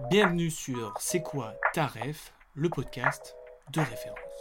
Bienvenue sur C'est quoi ta ref, le podcast de référence.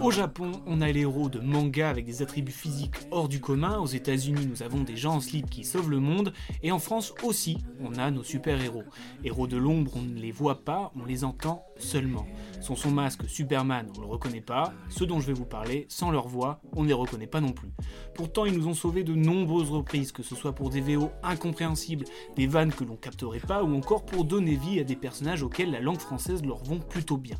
Au Japon, on a les héros de manga avec des attributs physiques hors du commun. Aux États-Unis, nous avons des gens en slip qui sauvent le monde. Et en France aussi, on a nos super-héros. Héros de l'ombre, on ne les voit pas, on les entend seulement. Sans son masque Superman, on le reconnaît pas. Ceux dont je vais vous parler, sans leur voix, on ne les reconnaît pas non plus. Pourtant, ils nous ont sauvés de nombreuses reprises, que ce soit pour des VO incompréhensibles, des vannes que l'on capterait pas, ou encore pour donner vie à des personnages auxquels la langue française leur vont plutôt bien.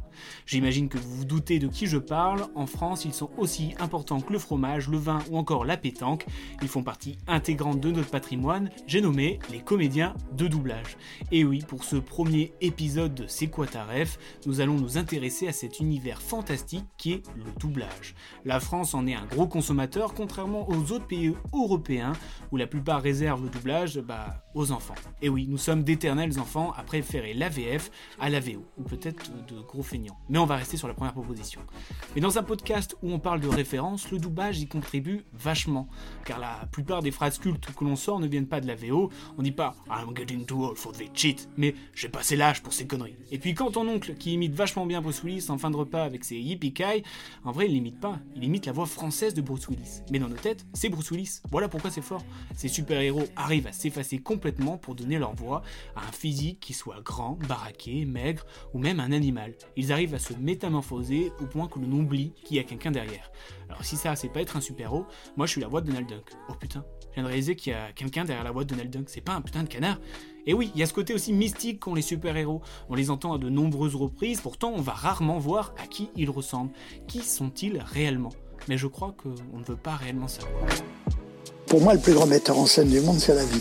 J'imagine que vous vous doutez de qui je parle. En France, ils sont aussi importants que le fromage, le vin ou encore la pétanque. Ils font partie intégrante de notre patrimoine. J'ai nommé les comédiens de doublage. Et oui, pour ce premier épisode de C'est quoi ta ref, nous allons nous intéresser à cet univers fantastique qui est le doublage. La France en est un gros consommateur, contrairement aux autres pays européens où la plupart réservent le doublage bah, aux enfants. Et oui, nous sommes d'éternels enfants à préférer la VF à la VO, ou peut-être de gros feignants. Mais on va rester sur la première proposition. Mais dans un podcast où on parle de référence, le doublage y contribue vachement, car la plupart des phrases cultes que l'on sort ne viennent pas de la VO. On dit pas I'm getting too old for the cheat, mais j'ai passé l'âge pour ces conneries. Et puis quand ton oncle qui imite vachement bien Bruce Willis en fin de repas avec ses yippee en vrai il l'imite pas, il imite la voix française de Bruce Willis. Mais dans nos têtes, c'est Bruce Willis. Voilà pourquoi c'est fort. Ces super-héros arrivent à s'effacer complètement pour donner leur voix à un physique qui soit grand, baraqué, maigre ou même un animal. Ils arrivent à se métamorphoser au point que l'on oublie qu'il y a quelqu'un derrière. Alors si ça c'est pas être un super-héros, moi je suis la voix de Donald Duck. Oh putain, je viens de réaliser qu'il y a quelqu'un derrière la voix de Donald Duck, c'est pas un putain de canard. Et oui, il y a ce côté aussi mystique qu'ont les super-héros. On les entend à de nombreuses reprises, pourtant on va rarement voir à qui ils ressemblent. Qui sont-ils réellement? Mais je crois qu'on ne veut pas réellement savoir. Pour moi, le plus grand metteur en scène du monde, c'est la vie.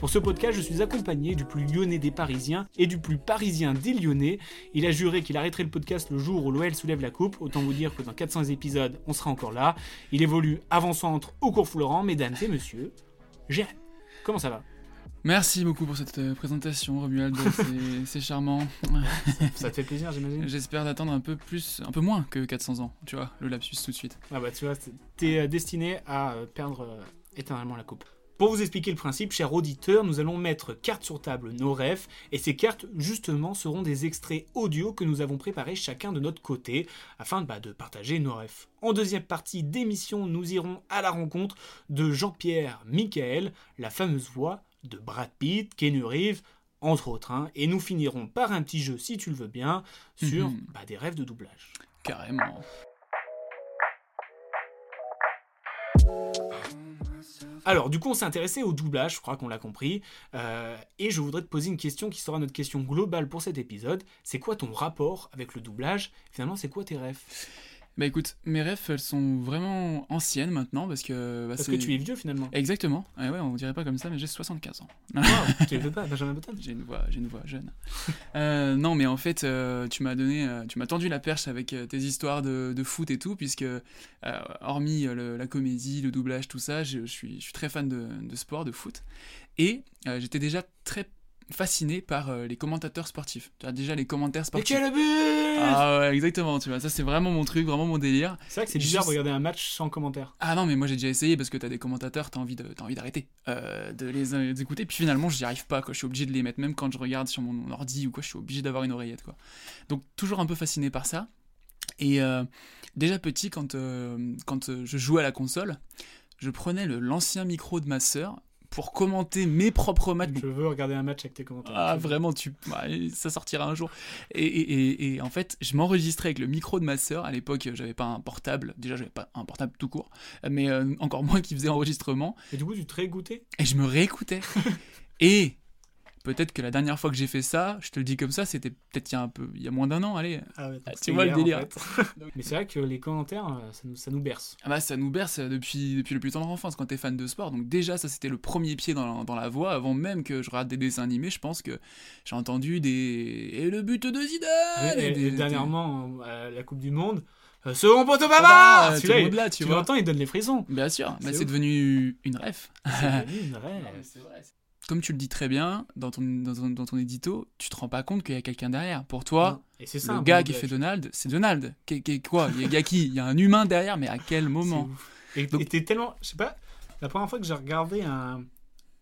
Pour ce podcast, je suis accompagné du plus lyonnais des Parisiens et du plus parisien des Lyonnais. Il a juré qu'il arrêterait le podcast le jour où l'OL soulève la coupe. Autant vous dire que dans 400 épisodes, on sera encore là. Il évolue avant-centre au cours Florent, mesdames et messieurs. Jérémy, comment ça va? Merci beaucoup pour cette euh, présentation, Romuald. C'est charmant. Ça te fait plaisir, j'imagine? J'espère d'attendre un peu plus, un peu moins que 400 ans. Tu vois, le lapsus tout de suite. Ah bah tu vois, t'es destiné à euh, perdre euh, éternellement la coupe. Pour vous expliquer le principe, cher auditeur, nous allons mettre carte sur table nos rêves, et ces cartes, justement, seront des extraits audio que nous avons préparés chacun de notre côté, afin bah, de partager nos rêves. En deuxième partie d'émission, nous irons à la rencontre de Jean-Pierre Michael, la fameuse voix de Brad Pitt, Keanu Reeves, entre autres, hein, et nous finirons par un petit jeu, si tu le veux bien, sur Mhm. bah, des rêves de doublage. Carrément. Alors, du coup, on s'est intéressé au doublage, je crois qu'on l'a compris. Euh, et je voudrais te poser une question qui sera notre question globale pour cet épisode. C'est quoi ton rapport avec le doublage? Finalement, c'est quoi tes rêves? Bah écoute, mes rêves, elles sont vraiment anciennes maintenant parce que. bah, Parce que tu es vieux finalement. Exactement. Ouais, ouais, on dirait pas comme ça, mais j'ai 75 ans. Wow, tu les veux pas, Benjamin Button? J'ai une voix, j'ai une voix jeune. Euh, non, mais en fait, euh, tu m'as donné, euh, tu m'as tendu la perche avec tes histoires de, de foot et tout, puisque hormis le- la comédie, le doublage, tout ça, je, je suis, je suis très fan de, de sport, de foot, et j'étais déjà très fasciné par euh, les commentateurs sportifs. Tu as déjà les commentaires sportifs. quel but Ah ouais, exactement, tu vois, ça c'est vraiment mon truc, vraiment mon délire. C'est vrai que c'est bizarre Juste- de regarder un match sans commentaire. Ah non, mais moi j'ai déjà essayé parce que t'as des commentateurs, t'as envie de, t'as envie d'arrêter euh, de les, euh, écouter. Puis finalement, j'y arrive pas, quoi. Je suis obligé de les mettre, même quand je regarde sur mon ordi ou quoi, je suis obligé d'avoir une oreillette, quoi. Donc toujours un peu fasciné par ça. Et déjà petit, quand, quand je jouais à la console, je prenais l'ancien micro de ma sœur pour commenter mes propres matchs. Je veux regarder un match avec tes commentaires. Ah, vraiment, tu... ouais, ça sortira un jour. Et, et- et- et en fait, je m'enregistrais avec le micro de ma sœur. À l'époque, j'avais pas un portable. Déjà, j'avais pas un portable tout court. Mais euh, encore moins qui faisait enregistrement. Et du coup, tu te réécoutais? Et je me réécoutais. et peut-être que la dernière fois que j'ai fait ça, je te le dis comme ça, c'était peut-être il y a un peu, il y a moins d'un an, allez. Ah ouais, Ah, tu vois le en délire. fait. Mais c'est vrai que les commentaires, euh, ça nous, ça nous berce. Ah bah ça nous berce depuis, depuis le plus tendre enfance quand t'es fan de sport. Donc déjà ça c'était le premier pied dans, dans la voie avant même que je regarde des dessins animés. Je pense que j'ai entendu des et le but de Zidane. Et, et et des- dernièrement, à la Coupe du Monde, euh, second poteau le il- monde là, tu vois. l'entends, il donne les frissons. Bien sûr, mais C'est devenu une ref. C'est devenu une rêve. Comme tu le dis très bien dans ton, dans ton, dans ton édito, tu te rends pas compte qu'il y a quelqu'un derrière. Pour toi. Et ça, le gars bon qui fait Donald, c'est Donald. Qu'est- qu'est- quoi? Il y a, qui Il y a un humain derrière, mais à quel moment? Et t'es tellement. Je sais pas, la première fois que j'ai regardé un,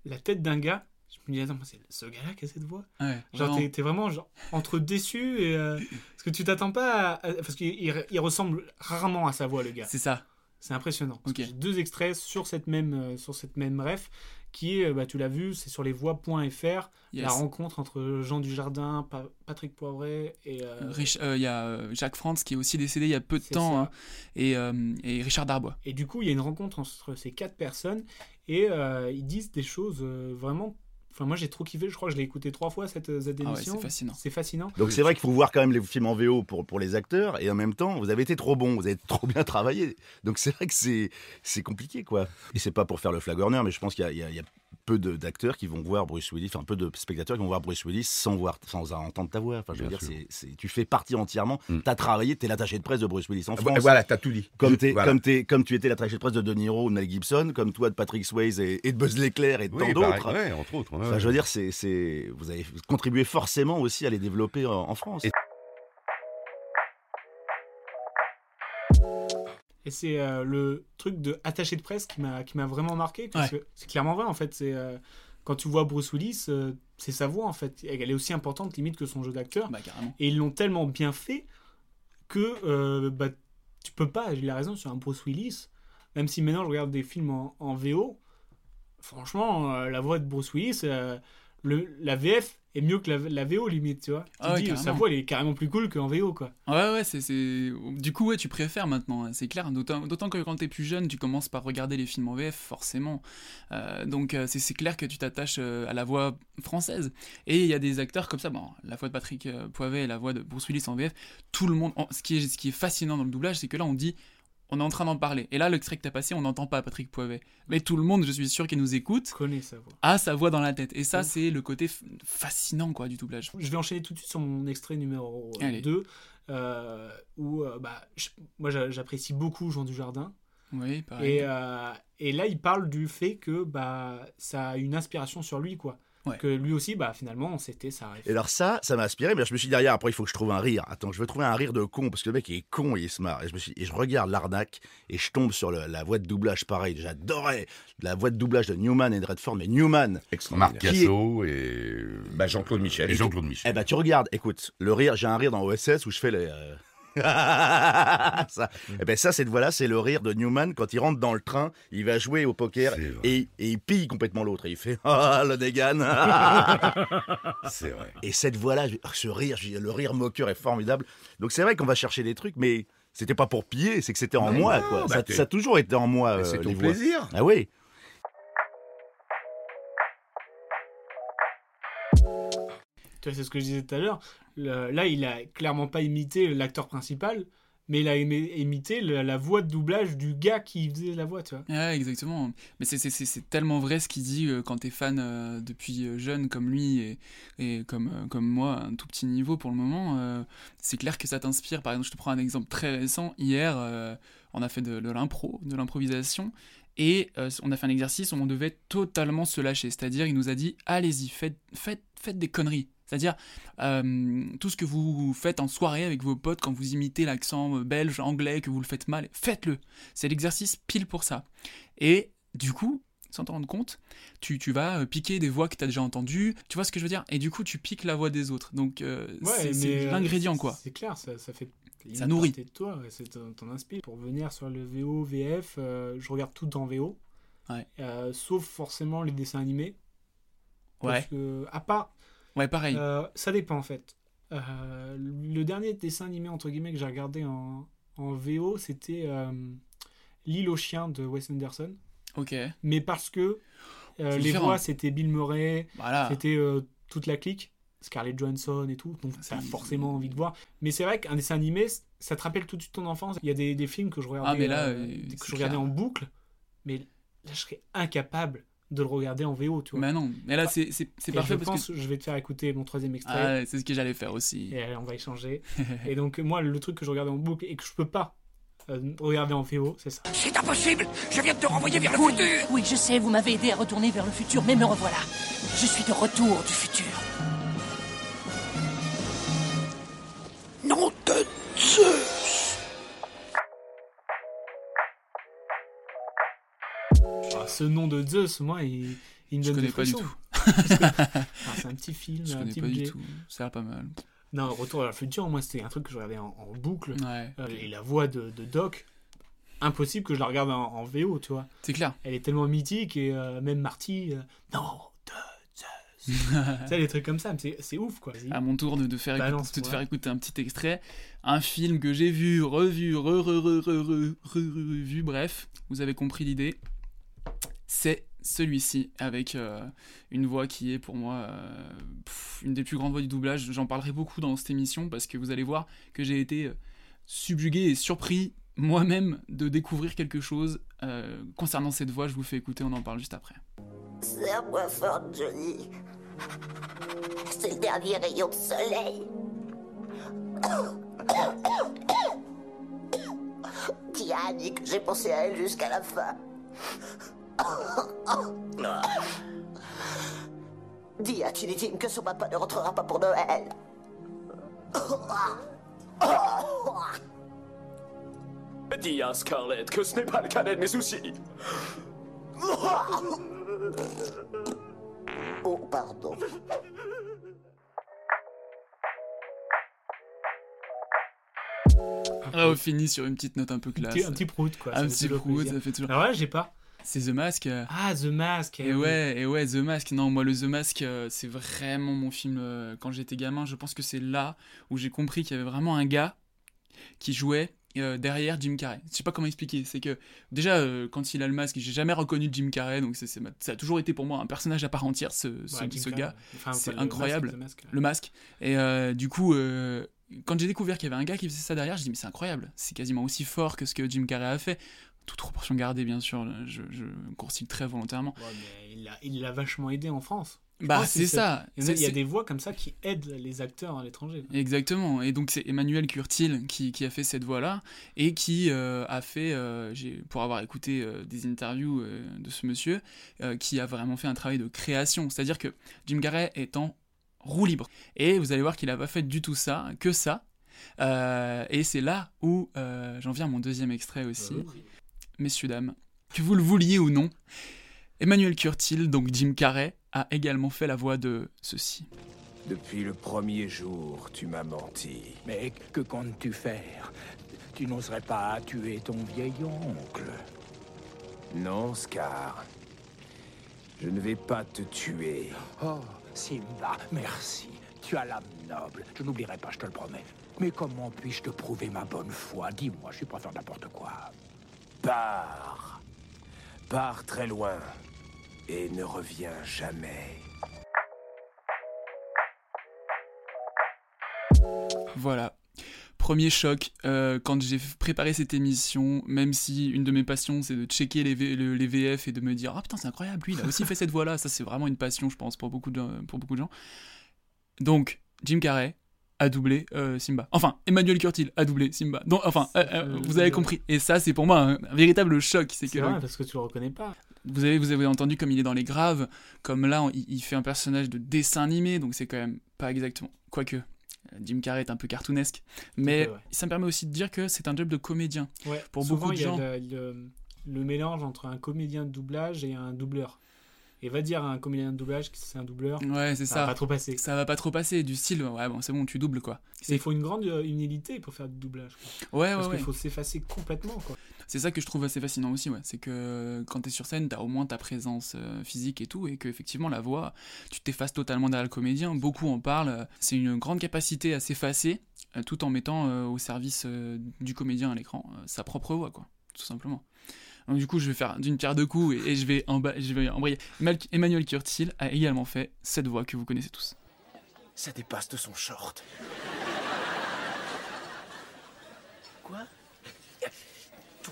la tête d'un gars, je me dis, attends, c'est ce gars-là qui a cette voix? Ouais, Genre, vraiment. t'es t'es vraiment genre, entre déçu et. euh, parce que tu t'attends pas à. à- parce qu'il il- il ressemble rarement à sa voix, le gars. C'est ça. C'est impressionnant. Parce Ok. que J'ai deux extraits sur cette même, euh, sur cette même ref qui est, euh, bah, tu l'as vu, c'est sur les voix.fr, Yes. la rencontre entre Jean Dujardin, Pa- Patrick Poivret et. euh, euh, Il y a Jacques Franz qui est aussi décédé il y a peu de temps, hein, et, euh, et Richard Darbois. Et du coup, il y a une rencontre entre ces quatre personnes et ils disent des choses vraiment. Enfin, moi j'ai trop kiffé, je crois que je l'ai écouté trois fois cette, euh, Ah ouais, émission. c'est fascinant. C'est fascinant. Donc c'est vrai qu'il faut voir quand même les films en VO pour, pour les acteurs, et en même temps, vous avez été trop bon, vous avez trop bien travaillé. Donc c'est vrai que c'est c'est compliqué, quoi. Et c'est pas pour faire le flagorneur, mais je pense qu'il y a, il y a- il y a peu d'acteurs qui vont voir Bruce Willis, enfin peu de spectateurs qui vont voir Bruce Willis sans, voir, sans entendre ta voix. Enfin, je veux Bien dire, c'est c'est- tu fais partie entièrement, t'as travaillé, t'es l'attaché de presse de Bruce Willis en Ah, France. voilà, t'as tout dit. Comme, t'es- Voilà. comme, t'es- comme tu étais l'attaché de presse de De Niro ou de Mel Gibson, comme toi de Patrick Swayze et, et de Buzz l'éclair et de Oui, tant pareil, d'autres. ouais, entre autres, ouais, Enfin, je veux dire, c'est, c'est, vous avez contribué forcément aussi à les développer en, en France. Et c'est euh, le truc de attaché de presse qui m'a qui m'a vraiment marqué parce Ouais. que c'est clairement vrai en fait. C'est euh, quand tu vois Bruce Willis, euh, c'est sa voix en fait. Elle est aussi importante limite que son jeu d'acteur. Bah. Et ils l'ont tellement bien fait que bah, tu peux pas. Il a raison sur un Bruce Willis. Même si maintenant je regarde des films en, en VO, franchement, la voix de Bruce Willis, le, la VF est mieux que la, la VO limite, tu vois. Tu Ah ouais, dis, sa voix elle est carrément plus cool qu'en VO quoi. Ouais, ouais, c'est, c'est... Du coup, ouais, tu préfères maintenant, hein, c'est clair. D'autant, d'autant que quand t'es plus jeune, tu commences par regarder les films en VF, forcément. Euh, donc, euh, c'est, c'est clair que tu t'attaches euh, à la voix française. Et il y a des acteurs comme ça, bon, la voix de Patrick euh, Poivet et la voix de Bruce Willis en VF, tout le monde. en- Ce qui est, ce qui est fascinant dans le doublage, c'est que là, on dit. On est en train d'en parler. Et là, l'extrait que t'as passé, on n'entend pas Patrick Poivet. Mais tout le monde, je suis sûr, qui nous écoute, sa voix. a sa voix dans la tête. Et ça, c'est le côté fascinant, quoi, du doublage. Je vais enchaîner tout de suite sur mon extrait numéro Allez. 2, où euh, bah, je- moi j'a- j'apprécie beaucoup Jean Dujardin. Oui, pareil. Et, euh, et là, il parle du fait que bah, ça a une inspiration sur lui, quoi. Ouais. Que lui aussi, bah, finalement, c'était rêve. Et alors ça, ça m'a inspiré, mais je me suis dit derrière, après il faut que je trouve un rire. Attends, je veux trouver un rire de con, parce que le mec il est con il se marre. Et je, me suis, et je regarde l'arnaque, et je tombe sur le- la voix de doublage pareil. J'adorais la voix de doublage de Newman et de Redford, mais Newman. Marc qui est- Casso et bah, Jean-Claude Michel. Et Jean-Claude Eh Michel. ben tu regardes, écoute, le rire, j'ai un rire dans OSS où je fais les... euh, ça. Eh ben ça, cette voix-là, c'est le rire de Newman quand il rentre dans le train, il va jouer au poker et, et il pille complètement l'autre et il fait ah le dégaine. c'est vrai. Et cette voix-là, je- ce rire, le rire moqueur est formidable. Donc c'est vrai qu'on va chercher des trucs, mais c'était pas pour piller, c'est que c'était en moi. quoi. bah ça, a toujours été en moi. Euh, c'est ton les plaisir. Ah oui. C'est ce que je disais tout à l'heure. Là, il a clairement pas imité l'acteur principal, mais il a imité la voix de doublage du gars qui faisait la voix, tu vois. Exactement. Mais c'est- tellement vrai ce qu'il dit euh, quand t'es fan euh, depuis euh, jeune comme lui et, et comme, euh, comme moi, un tout petit niveau pour le moment. c'est clair que ça t'inspire. Par exemple, je te prends un exemple très récent. Hier, on a fait de, l'impro, de l'improvisation. Et on a fait un exercice où on devait totalement se lâcher. C'est-à-dire, il nous a dit allez-y, faites, faites, faites des conneries. C'est-à-dire, euh, tout ce que vous faites en soirée avec vos potes quand vous imitez l'accent euh, belge, anglais, que vous le faites mal, faites-le. C'est l'exercice pile pour ça. Et du coup, sans t'en rendre compte, tu, tu vas euh, piquer des voix que tu as déjà entendues. Tu vois ce que je veux dire? Et du coup, tu piques la voix des autres. Donc, euh, Ouais, c'est l'ingrédient, quoi. C'est clair, ça, ça fait ça nourrit. de toi, c'est ton, ton inspi. Pour venir sur le VO, VF, euh, je regarde tout en VO. Ouais. Euh, sauf forcément les dessins animés. Parce Ouais. que, à part. Ouais, pareil. euh, ça dépend en fait. Euh, le dernier dessin animé entre guillemets que j'ai regardé en, en VO, c'était euh, L'île aux chiens de Wes Anderson. Ok. Mais parce que les différent. voix c'était Bill Murray, Voilà. c'était toute la clique, Scarlett Johansson et tout, donc t'as forcément envie de voir. Mais c'est vrai qu'un dessin animé, ça te rappelle tout de suite ton enfance. Il y a des, des films que je regardais, Ah, mais là, que je regardais en boucle, mais là je serais incapable de le regarder en VO, tu vois. Mais non, mais là c'est c'est- c'est parfait je parce pense que que je vais te faire écouter mon troisième extrait. Ah, ouais, c'est ce que j'allais faire aussi. Et allez, on va échanger. et donc, moi, le truc que je regardais en boucle et que je peux pas euh, regarder en VO, c'est ça. C'est impossible Je viens de te renvoyer vers le futur Oui, je sais, vous m'avez aidé à retourner vers le futur, mais me revoilà. Je suis de retour du futur. Ce nom de Zeus, moi, il, il me Je donne des connais pas du tout. C'est un petit film, Je un connais petit pas du tout. Ça a l'air pas mal. Non, Retour vers le futur, moi, c'était un truc que je regardais en, en boucle. Ouais. Euh, et la voix de, de Doc, impossible que je la regarde en, en VO, tu vois. C'est clair. Elle est tellement mythique et euh, même Marty, euh, non, de Zeus. tu sais, des trucs comme ça, c'est- c'est ouf, quoi. À mon tour de, de faire écouter, de te faire écouter un petit extrait. Un film que j'ai vu, revu, re, re, re, re, re, re, revu, bref, vous avez compris l'idée. C'est celui-ci, avec euh, une voix qui est pour moi euh, une des plus grandes voix du doublage. J'en parlerai beaucoup dans cette émission parce que vous allez voir que j'ai été euh, subjugué et surpris moi-même de découvrir quelque chose concernant cette voix. Je vous fais écouter, on en parle juste après. Serre-moi fort, Johnny. C'est le dernier rayon de soleil. Annie que j'ai pensé à elle jusqu'à la fin. Dis à Tiny Tim que son papa ne rentrera pas pour Noël. Dis à Scarlett que ce n'est pas le cadet de mes soucis. Oh, pardon. Ah, on finit sur une petite note un peu classe. petit- un petit prout, quoi, Un petit prout, plaisir. ça fait toujours. Alors là, j'ai pas. C'est The Mask. Ah, The Mask. Et ouais, et ouais, The Mask. Non, moi, le The Mask, euh, c'est vraiment mon film euh, quand j'étais gamin. Je pense que c'est là où j'ai compris qu'il y avait vraiment un gars qui jouait euh, derrière Jim Carrey. Je sais pas comment expliquer. C'est que déjà, euh, quand il a le masque, j'ai jamais reconnu Jim Carrey, donc c'est- ça a toujours été pour moi un personnage à part entière, ce, ce, Ouais, gars. Enfin, c'est le incroyable. masque. Le masque. Et euh, du coup, quand j'ai découvert qu'il y avait un gars qui faisait ça derrière, je dis mais c'est incroyable. C'est quasiment aussi fort que ce que Jim Carrey a fait. Toute proportion gardée, bien sûr. Je, je très volontairement. Ouais, mais il l'a vachement aidé en France. Je Bah, c'est ça. Il y, a, des voix comme ça qui aident les acteurs à l'étranger. Exactement. Et donc c'est Emmanuel Curtil qui, qui a fait cette voix-là et qui euh, a fait, euh, pour avoir écouté euh, des interviews de ce monsieur, qui a vraiment fait un travail de création. C'est-à-dire que Jim Carrey est en roue libre. Et vous allez voir qu'il n'a pas fait du tout ça, que ça. Et c'est là où j'en viens à mon deuxième extrait aussi. Messieurs, dames, que vous le vouliez ou non, Emmanuel Curtil, donc Jim Carrey, a également fait la voix de ceci. Depuis le premier jour, tu m'as menti. Mais que comptes-tu faire? Tu n'oserais pas tuer ton vieil oncle. Non, Scar. Je ne vais pas te tuer. Oh, Simba, merci. Tu as l'âme noble. Je n'oublierai pas, je te le promets. Mais comment puis-je te prouver ma bonne foi? Dis-moi, je suis pas faire n'importe quoi. Pars. Pars très loin. Et ne reviens jamais. Voilà. Premier choc, euh, quand j'ai préparé cette émission, même si une de mes passions c'est de checker les, VF et de me dire Ah putain, c'est incroyable, lui il a aussi fait cette voix-là. Ça, c'est vraiment une passion, je pense, pour beaucoup pour beaucoup de gens. Donc, Jim Carrey a doublé euh, Simba. Enfin, Emmanuel Curtil a doublé Simba. Donc, enfin, euh, euh, vous avez compris. Et ça, c'est pour moi un, un véritable choc. C'est que vrai, parce que tu le reconnais pas. vous avez, vous avez entendu comme il est dans les graves, comme là, on- il, il fait un personnage de dessin animé, donc c'est quand même pas exactement. Quoique, Jim Carrey est un peu cartoonesque. Mais peu, ouais. ça me permet aussi de dire que c'est un job de comédien. Ouais, Pour souvent, beaucoup de il y a gens. le, le- le mélange entre un comédien de doublage et un doubleur. Et va dire à un comédien de doublage que c'est un doubleur. Ouais, c'est ça. va pas trop passer. Ça va pas trop passer. Du style, ouais, bon, c'est bon, tu doubles quoi. Il faut une grande euh, humilité pour faire du doublage. Quoi. Ouais, Parce ouais, qu'il ouais. faut s'effacer complètement, quoi. C'est ça que je trouve assez fascinant aussi, ouais. C'est que quand t'es sur scène, t'as au moins ta présence euh, physique et tout, et que effectivement la voix, tu t'effaces totalement derrière le comédien. Beaucoup en parlent. C'est une grande capacité à s'effacer, euh, tout en mettant euh, au service euh, du comédien à l'écran euh, sa propre voix, quoi, tout simplement. Donc du coup, je vais faire d'une pierre deux coups et, et je vais je vais embrayer. Mal- Emmanuel Curtil a également fait cette voix que vous connaissez tous. Ça dépasse de son short. Quoi?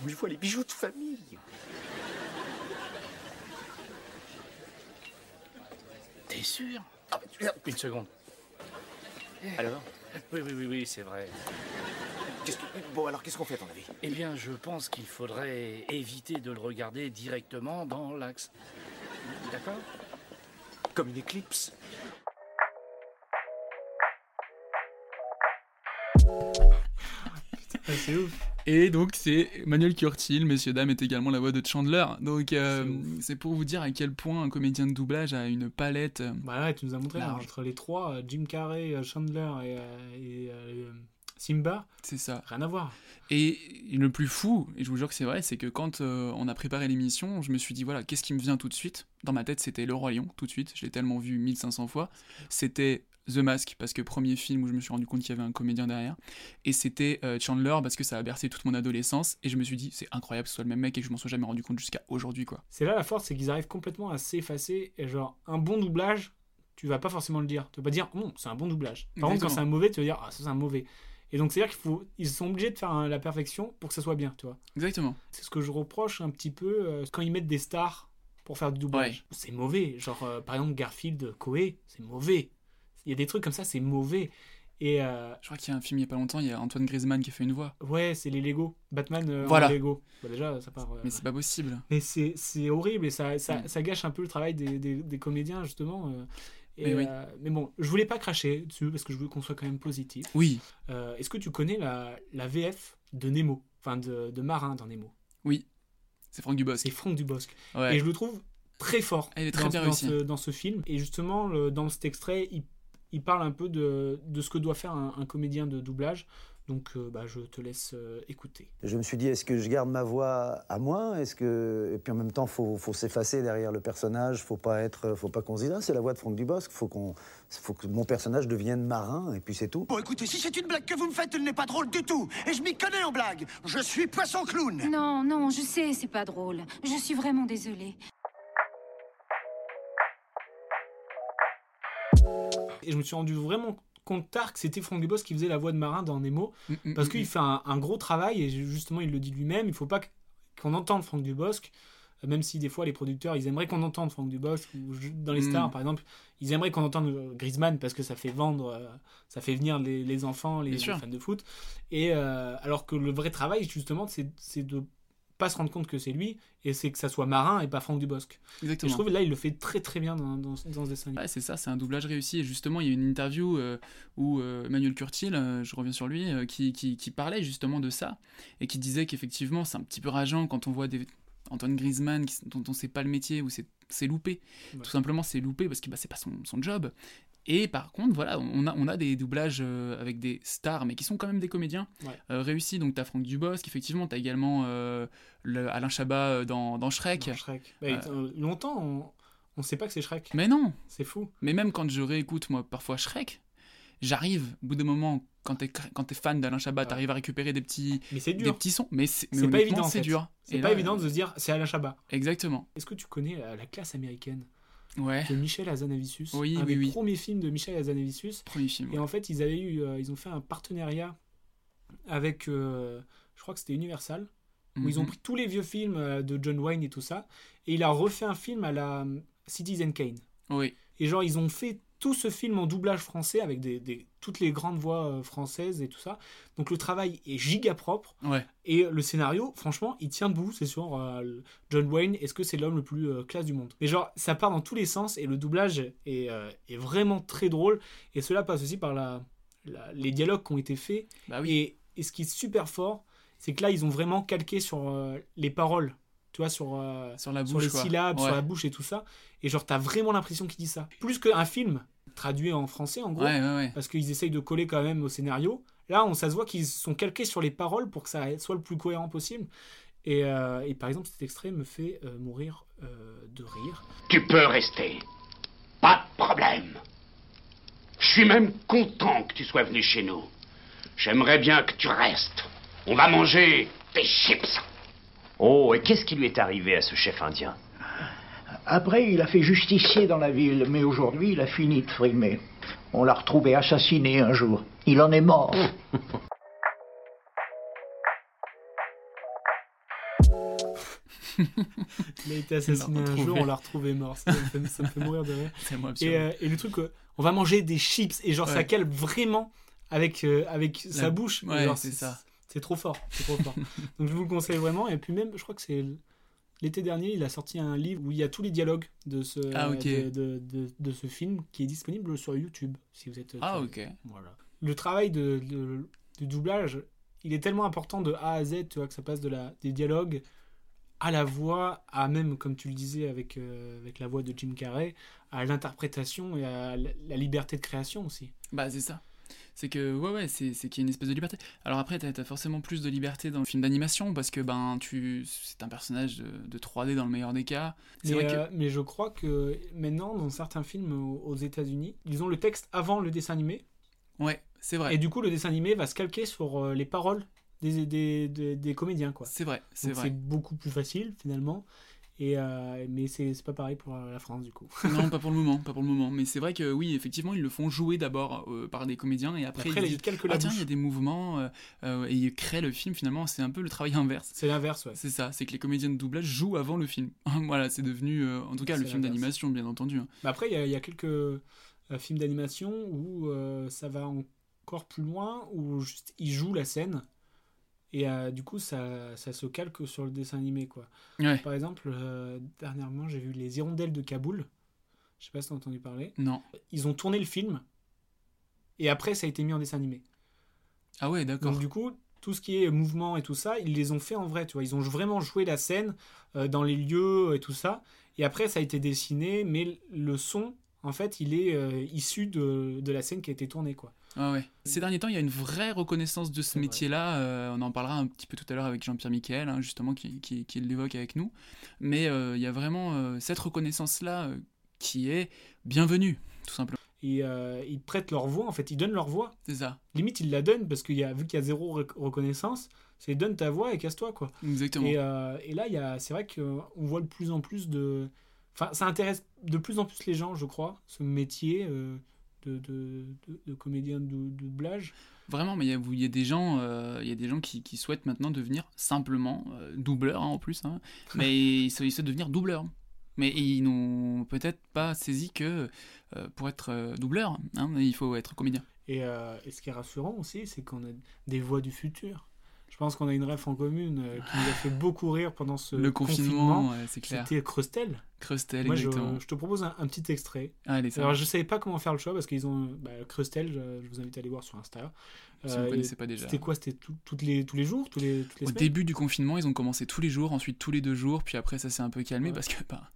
On lui voit les bijoux de famille. T'es sûr? Ah, tu- Une seconde. Alors? Oui, oui, oui, oui, c'est vrai. Qu'est-ce que- Bon, alors qu'est-ce qu'on fait à ton avis? Eh bien, je pense qu'il faudrait éviter de le regarder directement dans l'axe. D'accord? Comme une éclipse c'est ouf. Et donc c'est Emmanuel Curtil, messieurs dames, est également la voix de Chandler. Donc euh, c'est pour vous dire à quel point un comédien de doublage a une palette. euh, Bah ouais, tu nous as montré hein, large. entre les trois, euh, Jim Carrey, Chandler et, et, euh, Simba. C'est ça. Rien à voir. Et le plus fou, et je vous jure que c'est vrai, c'est que quand euh, on a préparé l'émission, je me suis dit voilà, qu'est-ce qui me vient tout de suite? Dans ma tête, c'était Le Roi Lion, tout de suite. Je l'ai tellement vu 1500 fois. C'était The Mask, parce que premier film où je me suis rendu compte qu'il y avait un comédien derrière. Et c'était euh, Chandler, parce que ça a bercé toute mon adolescence. Et je me suis dit, c'est incroyable que ce soit le même mec et que je m'en sois jamais rendu compte jusqu'à aujourd'hui, quoi. C'est là la force, c'est qu'ils arrivent complètement à s'effacer. Et genre, un bon doublage, tu vas pas forcément le dire. Tu vas pas dire, bon, c'est un bon doublage. Par contre, quand c'est un mauvais, tu vas dire, ah, ça c'est un mauvais. Et donc, c'est-à-dire qu'il faut, ils sont obligés de faire un- la perfection pour que ça soit bien, tu vois. Exactement. C'est ce que je reproche un petit peu euh, quand ils mettent des stars pour faire du doublage. C'est mauvais. Genre, euh, par exemple, Garfield, Koé, c'est mauvais. Il y a des trucs comme ça, c'est mauvais. Et euh, Je crois qu'il y a un film il y a pas longtemps, il y a Antoine Griezmann qui a fait une voix. ouais, c'est les Lego. Batman euh, en Voilà. Lego. Bah, déjà, ça part. euh, Mais c'est pas possible. Mais c'est horrible et ça, ça, ça gâche un peu le travail des, des, des comédiens, justement. Euh, et, Mais oui. euh, mais bon, je voulais pas cracher dessus parce que je veux qu'on soit quand même positif. Oui. Euh, Est-ce que tu connais la, la VF de Nemo? Enfin, de, de Marin dans Nemo Oui. C'est Franck Dubosc. C'est Franck Dubosc. Ouais. Et je le trouve très fort Ah, est très dans, bien dans ce, dans ce film. Et justement, le- dans cet extrait, il, il parle un peu de, de ce que doit faire un, un comédien de doublage. Donc, euh, bah, je te laisse euh, écouter. Je me suis dit, est-ce que je garde ma voix à moi? Est-ce que et puis en même temps, faut, faut s'effacer derrière le personnage. Faut pas être, faut pas qu'on se dise, ah, c'est la voix de Franck Dubosc. Faut qu'on, faut que mon personnage devienne marin et puis c'est tout. Bon, écoutez, si c'est une blague que vous me faites, elle n'est pas drôle du tout. Et je m'y connais en blague. Je suis poisson clown. Non, non, je sais, c'est pas drôle. Je suis vraiment désolée. Et je me suis rendu vraiment tard que c'était Franck Dubosc qui faisait la voix de Marin dans Nemo. Mm, parce qu'il fait un, un gros travail et justement, il le dit lui-même. Il faut pas qu'on entende Franck Dubosc. euh, Même si des fois les producteurs ils aimeraient qu'on entende Franck Dubosc ou dans les Mm. stars par exemple ils aimeraient qu'on entende euh, Griezmann parce que ça fait vendre euh, ça fait venir les, les enfants les, fans de foot et euh, alors que le vrai travail justement c'est de pas se rendre compte que c'est lui et c'est que ça soit Marin et pas Franck Dubosc Exactement. et je trouve là il le fait très très bien dans, dans, dans ce dessin. Ouais, c'est ça, c'est un doublage réussi. Et justement, il y a une interview euh, où euh, Emmanuel Curtil, euh, je reviens sur lui, euh, qui, qui, qui parlait justement de ça et qui disait qu'effectivement, c'est un petit peu rageant quand on voit des Antoine Griezmann qui- dont on sait pas le métier ou c'est c'est loupé. Ouais. Tout simplement, c'est loupé parce que bah, c'est pas son, son job. Et par contre, voilà, on a, on a des doublages euh, avec des stars, mais qui sont quand même des comédiens Ouais. euh, réussis. Donc, t'as Franck Dubosc, effectivement, t'as également euh, le Alain Chabat dans, dans Shrek. Dans Shrek. Bah, longtemps on, on sait pas que c'est Shrek mais non c'est fou Mais même quand je réécoute, moi, parfois Shrek, j'arrive, au bout d'un moment, quand t'es quand t'es fan d'Alain Chabat, t'arrives à récupérer des petits, mais c'est des dur petits sons. Mais c'est pas évident en c'est dur. c'est pas là, évident de se dire c'est Alain Chabat Exactement. Est-ce que tu connais la classe américaine? Ouais. de Michel Hazanavicius Oui, Un oui, des oui. premiers films de Michel Hazanavicius. Premier film. Et en fait, ils avaient eu, euh, ils ont fait un partenariat avec, euh, je crois que c'était Universal, où ils ont Mhm. pris tous les vieux films euh, de John Wayne et tout ça, et il a refait un film à la Citizen Kane. Oui. Et genre, ils ont fait tout ce film en doublage français avec des, des- toutes les grandes voix euh, françaises et tout ça. Donc le travail est giga propre. Ouais. Et le scénario, franchement, il tient debout. C'est sûr, euh, John Wayne, est-ce que c'est l'homme le plus euh, classe du monde? Mais genre, ça part dans tous les sens et le doublage est, euh, est vraiment très drôle. Et cela passe aussi par la, la- les dialogues qui ont été faits. Bah oui. et, et ce qui est super fort, c'est que là, ils ont vraiment calqué sur euh, les paroles. Tu vois, sur, euh, Sur la les bouche, quoi. syllabes, sur la bouche et tout ça. Et genre, t'as vraiment l'impression qu'il dit ça. Plus qu'un film traduit en français, en gros. Ouais, ouais, ouais. Parce qu'ils essayent de coller quand même au scénario. Là, on, ça se voit qu'ils sont calqués sur les paroles pour que ça soit le plus cohérent possible. Et, euh, et par exemple, cet extrait me fait euh, mourir euh, de rire. Tu peux rester. Pas de problème. Je suis même content que tu sois venu chez nous. J'aimerais bien que tu restes. On va manger des chips. Oh, et qu'est-ce qui lui est arrivé à ce chef indien? Après, il a fait justicier dans la ville, mais aujourd'hui, il a fini de frimer. On l'a retrouvé assassiné un jour. Il en est mort. Il a été assassiné un jour, on l'a retrouvé mort. Ça me fait, ça me fait mourir de rire. C'est moi, et, euh, et le truc, euh, on va manger des chips et genre ça cale vraiment avec, euh, avec sa bouche. ouais, Genre, c'est ça. C'est trop fort, c'est trop fort. Donc je vous le conseille vraiment. Et puis même, je crois que c'est l'été dernier, il a sorti un livre où il y a tous les dialogues de ce, Ah, ok. de, de- de- de ce film qui est disponible sur YouTube si vous êtes. Ah, ok. Voilà. Le travail de, de- du doublage, il est tellement important de A à Z, tu vois, que ça passe de la, des dialogues à la voix, à même, comme tu le disais, avec, euh, avec la voix de Jim Carrey, à l'interprétation et à la, la liberté de création aussi. Bah, c'est ça. C'est que, ouais, ouais, c'est c'est qu'il y a une espèce de liberté. Alors après, t'as as forcément plus de liberté dans le film d'animation parce que, ben, tu. C'est un personnage de, de 3D dans le meilleur des cas. Mais, vrai que. euh, mais je crois que maintenant, dans certains films aux, États-Unis, ils ont le texte avant le dessin animé. Ouais, c'est vrai. Et du coup, le dessin animé va se calquer sur euh, les paroles des, des, des, des comédiens. quoi. C'est vrai, c'est Donc vrai. C'est beaucoup plus facile finalement. Et, euh, mais c'est pas pareil pour euh, la France du coup. non, pas pour le moment, pas pour le moment. Mais c'est vrai que oui, effectivement, ils le font jouer d'abord euh, par des comédiens et après, Après, ils disent la ah tiens, il y a des mouvements euh, et ils créent le film. Finalement, c'est un peu le travail inverse. C'est l'inverse, ouais. C'est ça, c'est que les comédiens de doublage jouent avant le film. voilà, c'est devenu, en tout cas, le film d'animation, bien entendu. hein. Après, il y, a- il y a quelques films d'animation où ça va encore plus loin, où juste ils jouent la scène. Et euh, du coup, ça, ça se calque sur le dessin animé. Quoi. Ouais. Par exemple, euh, dernièrement, j'ai vu Les Hirondelles de Kaboul. Je sais pas si tu as entendu parler. Non. Ils ont tourné le film. Et après, ça a été mis en dessin animé. Ah ouais, d'accord. Donc du coup, tout ce qui est mouvement et tout ça, ils les ont fait en vrai, tu vois. Ils ont vraiment joué la scène euh, dans les lieux et tout ça. Et après, ça a été dessiné, mais le son, en fait, il est euh, issu de, de la scène qui a été tournée, quoi. Ah ouais. Ces derniers temps, il y a une vraie reconnaissance de ce métier-là. euh, on en parlera un petit peu tout à l'heure avec Jean-Pierre Michael, hein, justement, qui, qui, qui l'évoque avec nous. Mais euh, il y a vraiment cette reconnaissance-là qui est bienvenue, tout simplement. Et ils prêtent leur voix, en fait, ils donnent leur voix. C'est ça. Limite, ils la donnent parce qu'il y a, vu qu'il y a zéro rec- reconnaissance, c'est donne ta voix et casse-toi, quoi. Exactement. Et, et là, il y a, c'est vrai qu'on voit de plus en plus de. Enfin, ça intéresse de plus en plus les gens, je crois, ce métier euh, de, de, de- de comédien de, doublage. Vraiment, mais il y a, il y a des gens, euh, y a des gens qui, qui souhaitent maintenant devenir simplement euh, doubleurs hein, en plus, hein. mais ils, souhaitent- devenir doubleurs. Mais ils n'ont peut-être pas saisi que euh, pour être euh, doubleur, hein, il faut être comédien. Et, euh, et ce qui est rassurant aussi, c'est qu'on a des voix du futur. Je pense qu'on a une ref en commune euh, qui nous a fait beaucoup rire pendant ce Le confinement, ouais, c'est clair. C'était Crustel. Crustel, Moi, exactement. je te propose un, un petit extrait. Allez, ça Alors, marche. je savais pas comment faire le choix parce qu'ils ont bah, Crustel. Je, je vous invite à aller voir sur Insta. Si vous et connaissez pas déjà. C'était quoi? C'était tout- toutes les, tous les jours, tous les, toutes les Au semaines? début du confinement, ils ont commencé tous les jours, ensuite tous les deux jours, puis après ça s'est un peu calmé parce que bah,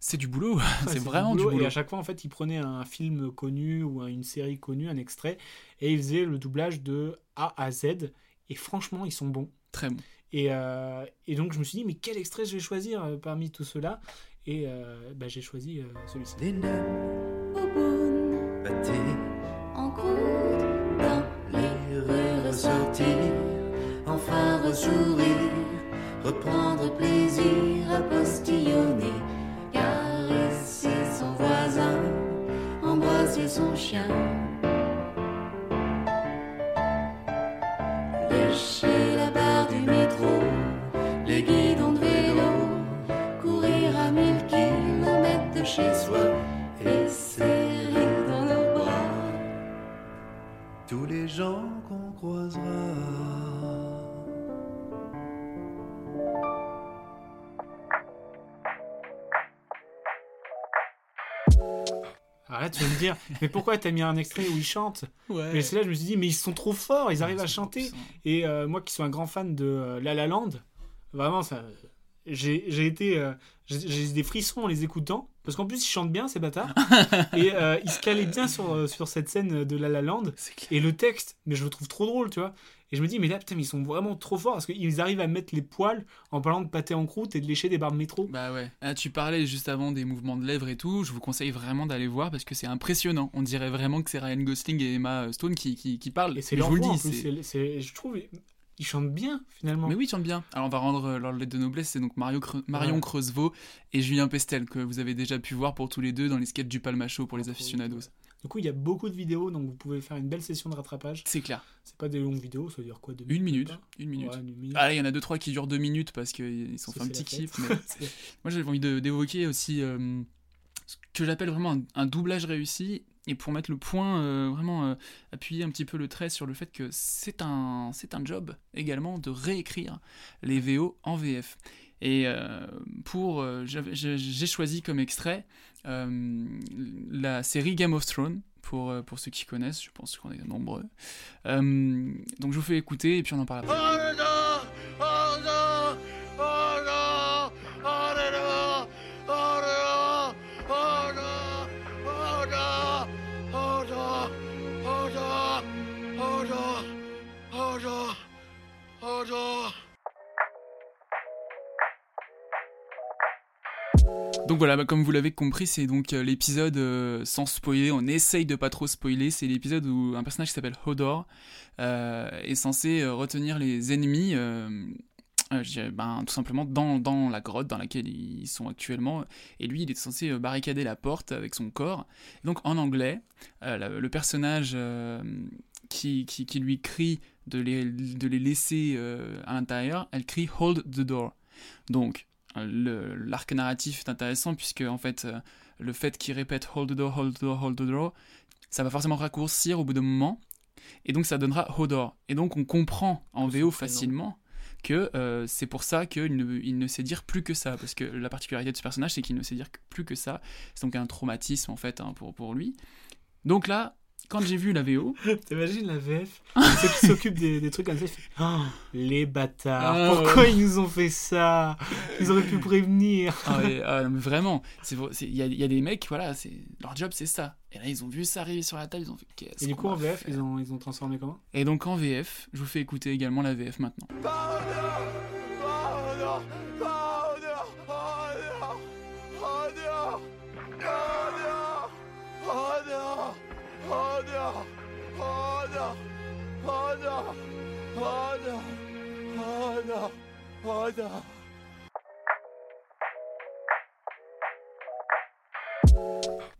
c'est du boulot, Ouais, c'est vraiment du boulot. Et à chaque fois, en fait, ils prenaient un film connu ou un- une série connue, un extrait, et ils faisaient le doublage de A à Z. Et franchement, ils sont bons. Très bons. Et, euh, et donc, je me suis dit, mais quel extrait je vais choisir euh, parmi tout cela? Et euh, bah, j'ai choisi euh, celui-ci. en croûte dans les rues ressortir, enfin ressourire, reprendre plaisir à postillonner, caresser son voisin, embrasser son chien. Chez soi et serrer dans nos bras tous les gens qu'on croisera. Arrête, tu vas me dire, mais pourquoi t'as mis un extrait où ils chantent Ouais. Et c'est là je me suis dit, mais ils sont trop forts, ils arrivent à chanter. Et euh, moi qui suis un grand fan de euh, La La Land, vraiment, ça, j'ai été. euh, j'ai j'ai des frissons en les écoutant. Parce qu'en plus, ils chantent bien, ces bâtards. et euh, ils se calaient bien sur, euh, sur cette scène de La La Land. Et le texte, mais je le trouve trop drôle, tu vois. Et je me dis, mais là, putain, mais ils sont vraiment trop forts. Parce qu'ils arrivent à mettre les poils en parlant de pâté en croûte et de lécher des barbes métro. Bah ouais. Ah, tu parlais juste avant des mouvements de lèvres et tout. Je vous conseille vraiment d'aller voir parce que c'est impressionnant. On dirait vraiment que c'est Ryan Gosling et Emma Stone qui, qui, qui parlent. Et c'est je leur vous le voix, en dis. plus. c'est- C'est- c'est- Je trouve, ils chantent bien, finalement. Mais oui, ils chantent bien. Alors on va rendre euh, leur lettre de noblesse, c'est donc Mario Cre- Marion Ouais. Creusevaux et Julien Pestel que vous avez déjà pu voir pour tous les deux dans les sketchs du Palmacho pour les aficionados. Du coup, il y a beaucoup de vidéos, donc vous pouvez faire une belle session de rattrapage. C'est clair. C'est pas des longues vidéos, ça veut dire quoi deux Une minute, une minute. Ouais, une minute. Ah là, il y en a deux trois qui durent deux minutes parce qu'ils sont fait un petit kiff. mais- Moi, j'avais envie d'évoquer aussi euh, ce que j'appelle vraiment un, doublage réussi et pour mettre le point, euh, vraiment euh, appuyer un petit peu le trait sur le fait que c'est un, c'est un job également de réécrire les VO en VF. Et euh, pour, j'ai choisi comme extrait la série Game of Thrones. Pour, pour ceux qui connaissent, je pense qu'on est nombreux. Donc je vous fais écouter et puis on en parle après. Donc voilà, comme vous l'avez compris, c'est donc euh, l'épisode euh, sans spoiler, on essaye de pas trop spoiler, c'est l'épisode où un personnage qui s'appelle Hodor euh, est censé retenir les ennemis, ben, tout simplement dans, la grotte dans laquelle ils sont actuellement, et lui il est censé barricader la porte avec son corps. Donc en anglais, la- le personnage qui, lui crie de les, de les laisser à l'intérieur, elle crie Hold the door. Donc, l'arc narratif est intéressant puisque en fait euh, le fait qu'il répète hold the door, hold the door, hold the door, ça va forcément raccourcir au bout d'un moment et donc ça donnera Hodor. Et donc on comprend en VO facilement que euh, c'est pour ça qu'il ne, il ne sait dire plus que ça parce que la particularité de ce personnage c'est qu'il ne sait dire plus que ça. C'est donc un traumatisme en fait hein, pour, pour lui. Donc là, quand j'ai vu la VO, T'imagines la VF Ceux qui s'occupent des, des trucs comme ça, Oh, les bâtards, Ah, pourquoi ouais. ils nous ont fait ça? Ils auraient pu prévenir. Ah ouais, ah non, mais vraiment, il y a, il y a des mecs, voilà, leur job c'est ça. Et là ils ont vu ça arriver sur la table, ils ont fait qu'est-ce Et du coup, en VF, ils ont, ils ont transformé comment? Et donc en VF, je vous fais écouter également la VF maintenant.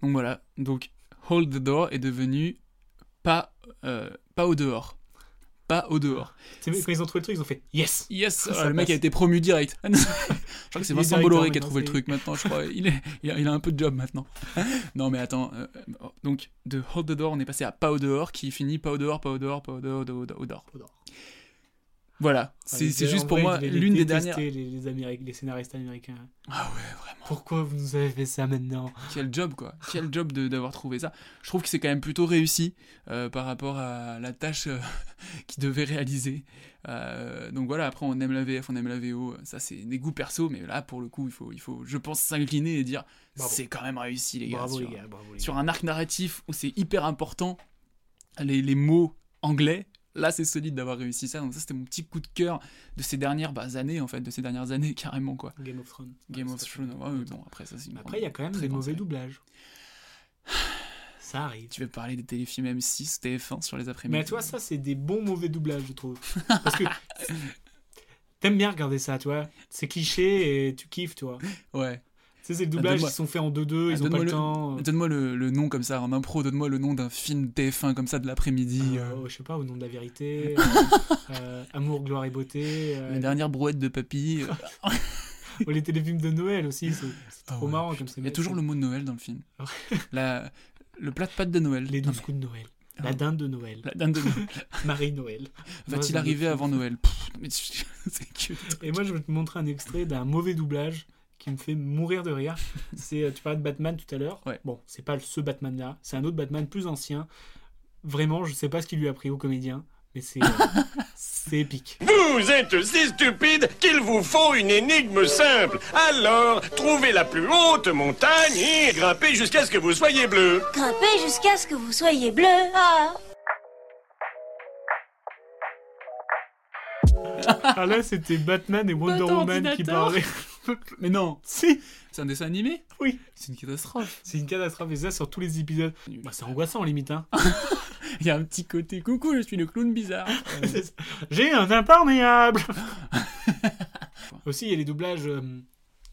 Donc voilà, donc Hold the Door est devenu pas, euh, pas au dehors. Pas au dehors. Quand ils ont trouvé le truc, ils ont fait Yes Yes Ah, Le mec a été promu direct. je crois que c'est Vincent Bolloré qui a trouvé le truc maintenant, je crois. Il, est, il, a, il a un peu de job maintenant. non mais attends, euh, donc de Hold the Door, on est passé à pas au dehors, qui finit pas au dehors, pas au dehors, pas au dehors, au dehors, au dehors. Voilà, c'est c'est juste pour moi l'une des dernières. Les, les, les scénaristes américains. Ah ouais, vraiment. Pourquoi vous nous avez fait ça maintenant? Quel job quoi, quel job d'avoir trouvé ça. Je trouve que c'est quand même plutôt réussi euh, par rapport à la tâche euh, qu'il devait réaliser. Euh, donc voilà, après on aime la VF, on aime la VO, ça c'est des goûts perso, mais là pour le coup il faut, il faut je pense, s'incliner et dire c'est quand même réussi les gars. Bravo, sur, les gars, bravo, les sur un arc narratif où c'est hyper important, les, les mots anglais. Là, c'est solide d'avoir réussi ça. Donc ça, c'était mon petit coup de cœur de ces dernières bah, années, en fait, de ces dernières années, carrément, quoi. Game of Thrones. Game Ouais, of Thrones, ouais, ouais, bon, après, ça, c'est Après, il y a quand même des mauvais doublages. Ça arrive. Tu veux parler des téléfilms M6, TF1 sur les après-midi? Mais toi, ça, c'est des bons mauvais doublages, je trouve. Parce que t'aimes bien regarder ça, tu vois. C'est cliché et tu kiffes, tu vois. Ouais. Sais, c'est le doublage, donne-moi- ils sont faits en 2-2, Ah, ils ont pas le temps. Donne-moi le, le nom comme ça, en impro, donne-moi le nom d'un film TF1 comme ça de l'après-midi. Euh, euh, oh, je sais pas, au nom de la vérité. euh, euh, Amour, gloire et beauté. euh, La dernière brouette de papy. euh. ou les téléfilms de Noël aussi, c'est trop Ah marrant comme ça. Il y a toujours le mot de Noël dans le film. La, le plat de pâtes de Noël. Les douze coups de Noël. La dinde de Noël. La dinde de Noël. Marie-Noël. Va-t-il Moi, arriver avant Noël? Pff, mais. Et moi, je vais te montrer un extrait d'un mauvais doublage qui me fait mourir de rire. C'est, euh, tu parlais de Batman tout à l'heure. Bon, c'est pas ce Batman-là, c'est un autre Batman plus ancien. Vraiment, je sais pas ce qu'il lui a pris au comédien, Mais c'est euh, c'est épique. Vous êtes si stupide qu'il vous faut une énigme simple. Alors, trouvez la plus haute montagne et grimpez jusqu'à ce que vous soyez bleu. Grimpez jusqu'à ce que vous soyez bleu. Ah. Ah là, c'était Batman et Wonder Woman qui Mais non, si C'est un dessin animé Oui. C'est une catastrophe. C'est une catastrophe, et ça sur tous les épisodes. Bah, c'est angoissant, limite. Hein. Il y a un petit côté coucou, je suis le clown bizarre. J'ai un imperméable Aussi, il y a les doublages euh,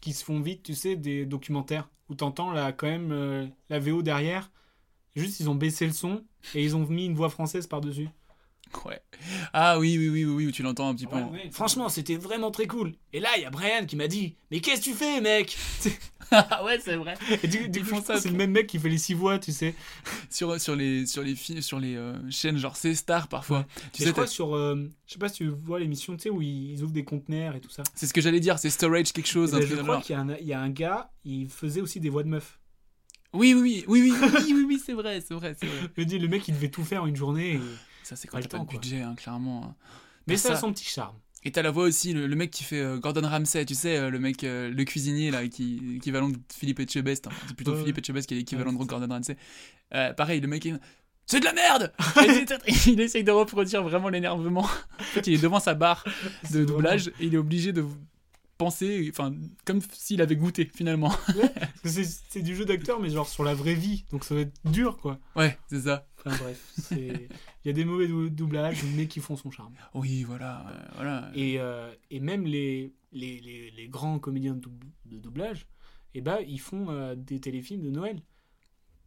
qui se font vite, tu sais, des documentaires, où t'entends là, quand même euh, la VO derrière. Juste, ils ont baissé le son et ils ont mis une voix française par-dessus. Ouais. Ah oui, oui, oui, oui, oui, tu l'entends un petit peu. en- Franchement, c'était vraiment très cool. Et là, il y a Brian qui m'a dit Mais qu'est-ce que tu fais, mec Ah ouais, c'est vrai. Et du, coup, c'est le même mec qui fait les six voix, tu sais. sur, sur les, sur les, sur les euh, chaînes genre C-Star parfois. Tu Et sais, je crois sur. euh, je sais pas si tu vois l'émission, tu sais, où ils, ouvrent des conteneurs et tout ça. c'est ce que j'allais dire, c'est Storage quelque chose. Eh un ben, je crois qu'il y, a un- il y a un gars, il faisait aussi des voix de meufs. Oui, oui, oui, oui, oui, oui, oui, oui, c'est vrai, c'est vrai, c'est vrai. Je dis, le mec, il devait tout faire en une journée. Et... Ça, c'est quand le t'as pas temps, de budget, hein, clairement. hein. Mais ça a son petit charme. Et t'as la voix aussi, le, le mec qui fait euh, Gordon Ramsay, tu sais, euh, le mec, euh, le cuisinier, là, qui l'équivalent de Philippe Etchebest. Enfin, c'est plutôt Ouais, Philippe. Etchebest qui est l'équivalent Ouais, de Gordon Ramsay. Euh, pareil, le mec, il- c'est de la merde Il essaye de reproduire vraiment l'énervement. En fait, il est devant sa barre de doublage et il est obligé de penser, enfin, comme s'il avait goûté, finalement. Ouais, c'est du jeu d'acteur, mais genre sur la vraie vie. Donc ça va être dur, quoi. Ouais, c'est ça. Enfin bref, il y a des mauvais dou- doublages, mais qui font son charme. Oui, voilà, euh, voilà. Et, euh, et même les, les, les, les grands comédiens de, doub- de doublage, eh ben, ils font euh, des téléfilms de Noël.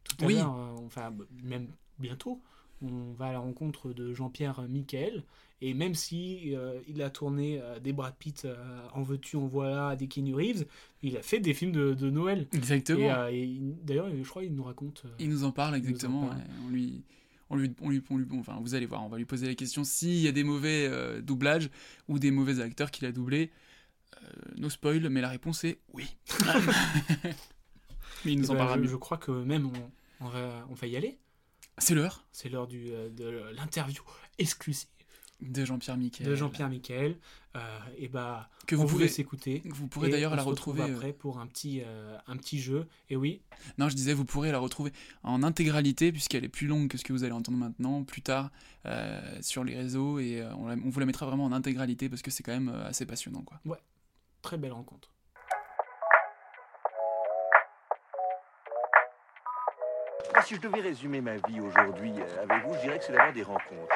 Tout à Oui. l'heure, enfin, même bientôt, on va à la rencontre de Jean-Pierre Michael. Et même si euh, il a tourné euh, des Brad Pitt euh, en veux-tu, en voilà, des Keanu Reeves, il a fait des films de, de Noël. Exactement. Et, et il- d'ailleurs, je crois qu'il nous raconte. Il nous en parle en exactement. parle. ouais. On lui, on lui, on lui, on lui- bon, enfin, vous allez voir, on va lui poser la question s'il y a des mauvais doublages ou des mauvais acteurs qu'il a doublés. No spoil, mais la réponse est oui. mais il nous en ben, parlera je, crois que même on, on va, on va y aller. C'est l'heure C'est l'heure du, euh, de l'interview exclusive de Jean-Pierre Michael. de Jean-Pierre Michael. Euh, et bah, Que vous pouvez- laisse écouter. que vous pourrez d'ailleurs on la retrouver, euh, après pour un petit, euh, un petit jeu. Et oui, Non, je disais, vous pourrez la retrouver en intégralité, puisqu'elle est plus longue que ce que vous allez entendre maintenant, plus tard, euh, sur les réseaux, et euh, on, la- on vous la mettra vraiment en intégralité, parce que c'est quand même euh, assez passionnant, quoi. ouais, très belle rencontre. Moi, si je devais résumer ma vie aujourd'hui avec vous, je dirais que c'est d'abord des rencontres.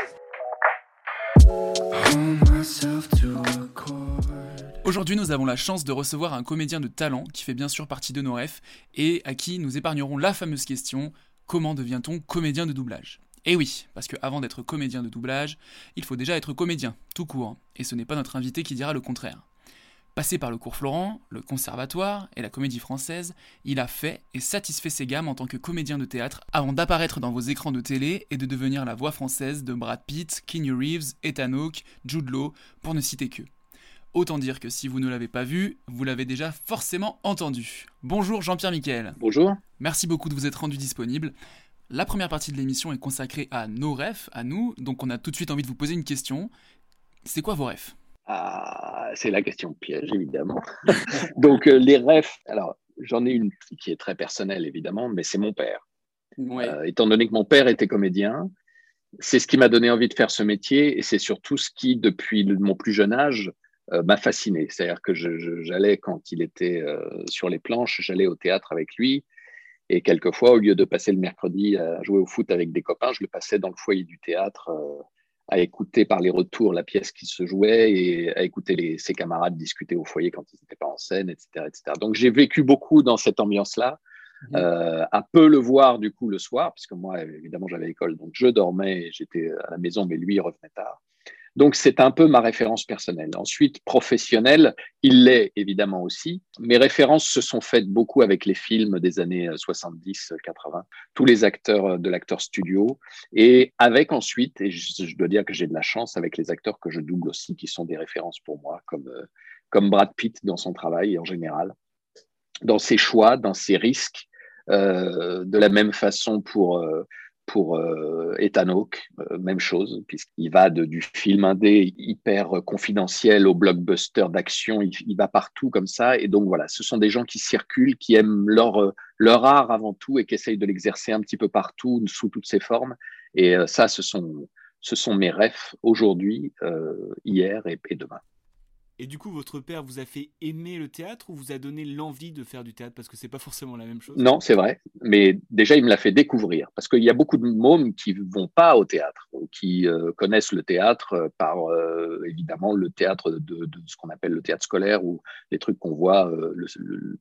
Aujourd'hui, nous avons la chance de recevoir un comédien de talent qui fait bien sûr partie de nos refs et à qui nous épargnerons la fameuse question comment devient-on comédien de doublage? Et oui, parce que avant d'être comédien de doublage, il faut déjà être comédien, tout court, et ce n'est pas notre invité qui dira le contraire. Passé par le cours Florent, le conservatoire et la comédie française, il a fait et satisfait ses gammes en tant que comédien de théâtre avant d'apparaître dans vos écrans de télé et de devenir la voix française de Brad Pitt, Keanu Reeves, Ethan Hawke, Jude Law, pour ne citer que. Autant dire que si vous ne l'avez pas vu, vous l'avez déjà forcément entendu. Bonjour Jean-Pierre Miquel. Bonjour. Merci beaucoup de vous être rendu disponible. La première partie de l'émission est consacrée à nos refs, à nous, donc on a tout de suite envie de vous poser une question. C'est quoi vos refs? Ah, c'est la question piège, évidemment. Donc, euh, les refs, alors, j'en ai une qui est très personnelle, évidemment, mais c'est mon père. Euh, étant donné que mon père était comédien, c'est ce qui m'a donné envie de faire ce métier et c'est surtout ce qui, depuis le- mon plus jeune âge, euh, m'a fasciné. C'est-à-dire que j'allais, quand il était euh, sur les planches, j'allais au théâtre avec lui. Et quelquefois, au lieu de passer le mercredi à jouer au foot avec des copains, je le passais dans le foyer du théâtre à écouter par les retours la pièce qui se jouait et à écouter les- ses camarades discuter au foyer quand ils n'étaient pas en scène, etc. etc. Donc j'ai vécu beaucoup dans cette ambiance-là. Euh, à peu le voir du coup le soir, puisque moi évidemment j'avais école, donc je dormais, j'étais à la maison, mais lui il revenait tard. Donc c'est un peu ma référence personnelle. Ensuite, professionnelle, il l'est évidemment aussi. Mes références se sont faites beaucoup avec les films des années 70, 80, tous les acteurs de l'acteur studio, et avec ensuite, et je, dois dire que j'ai de la chance avec les acteurs que je double aussi, qui sont des références pour moi, comme, euh, comme Brad Pitt dans son travail en général, dans ses choix, dans ses risques, euh, de la même façon pour, euh, pour euh, Ethan Hawke, euh, même chose, puisqu'il va de, du film indé hyper confidentiel au blockbuster d'action, il, va partout comme ça. Et donc voilà, ce sont des gens qui circulent, qui aiment leur, euh, leur art avant tout et qui essayent de l'exercer un petit peu partout, sous toutes ses formes. Et ça, ce sont, ce sont mes rêves aujourd'hui, hier et demain. Et du coup, votre père vous a fait aimer le théâtre ou vous a donné l'envie de faire du théâtre Parce que c'est pas forcément la même chose? Non, c'est vrai. Mais déjà, il me l'a fait découvrir. Parce qu'il y a beaucoup de mômes qui vont pas au théâtre, qui euh, connaissent le théâtre euh, par, euh, évidemment, le théâtre de, ce qu'on appelle le théâtre scolaire ou les trucs qu'on voit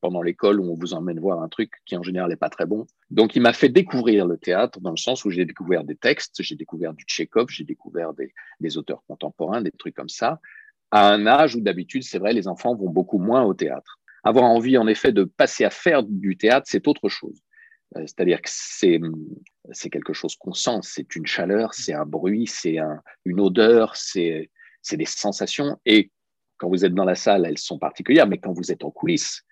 pendant l'école où on vous emmène voir un truc qui, en général, n'est pas très bon. Donc, il m'a fait découvrir le théâtre dans le sens où j'ai découvert des textes, j'ai découvert du Tchekhov, j'ai découvert des auteurs contemporains, des trucs comme ça à un âge où d'habitude, c'est vrai, les enfants vont beaucoup moins au théâtre. Avoir envie, en effet, de passer à faire du théâtre, c'est autre chose. Euh, c'est-à-dire que c'est, quelque chose qu'on sent, c'est une chaleur, c'est un bruit, c'est un, une odeur, c'est, des sensations. Et quand vous êtes dans la salle, elles sont particulières, mais quand vous êtes en coulisses,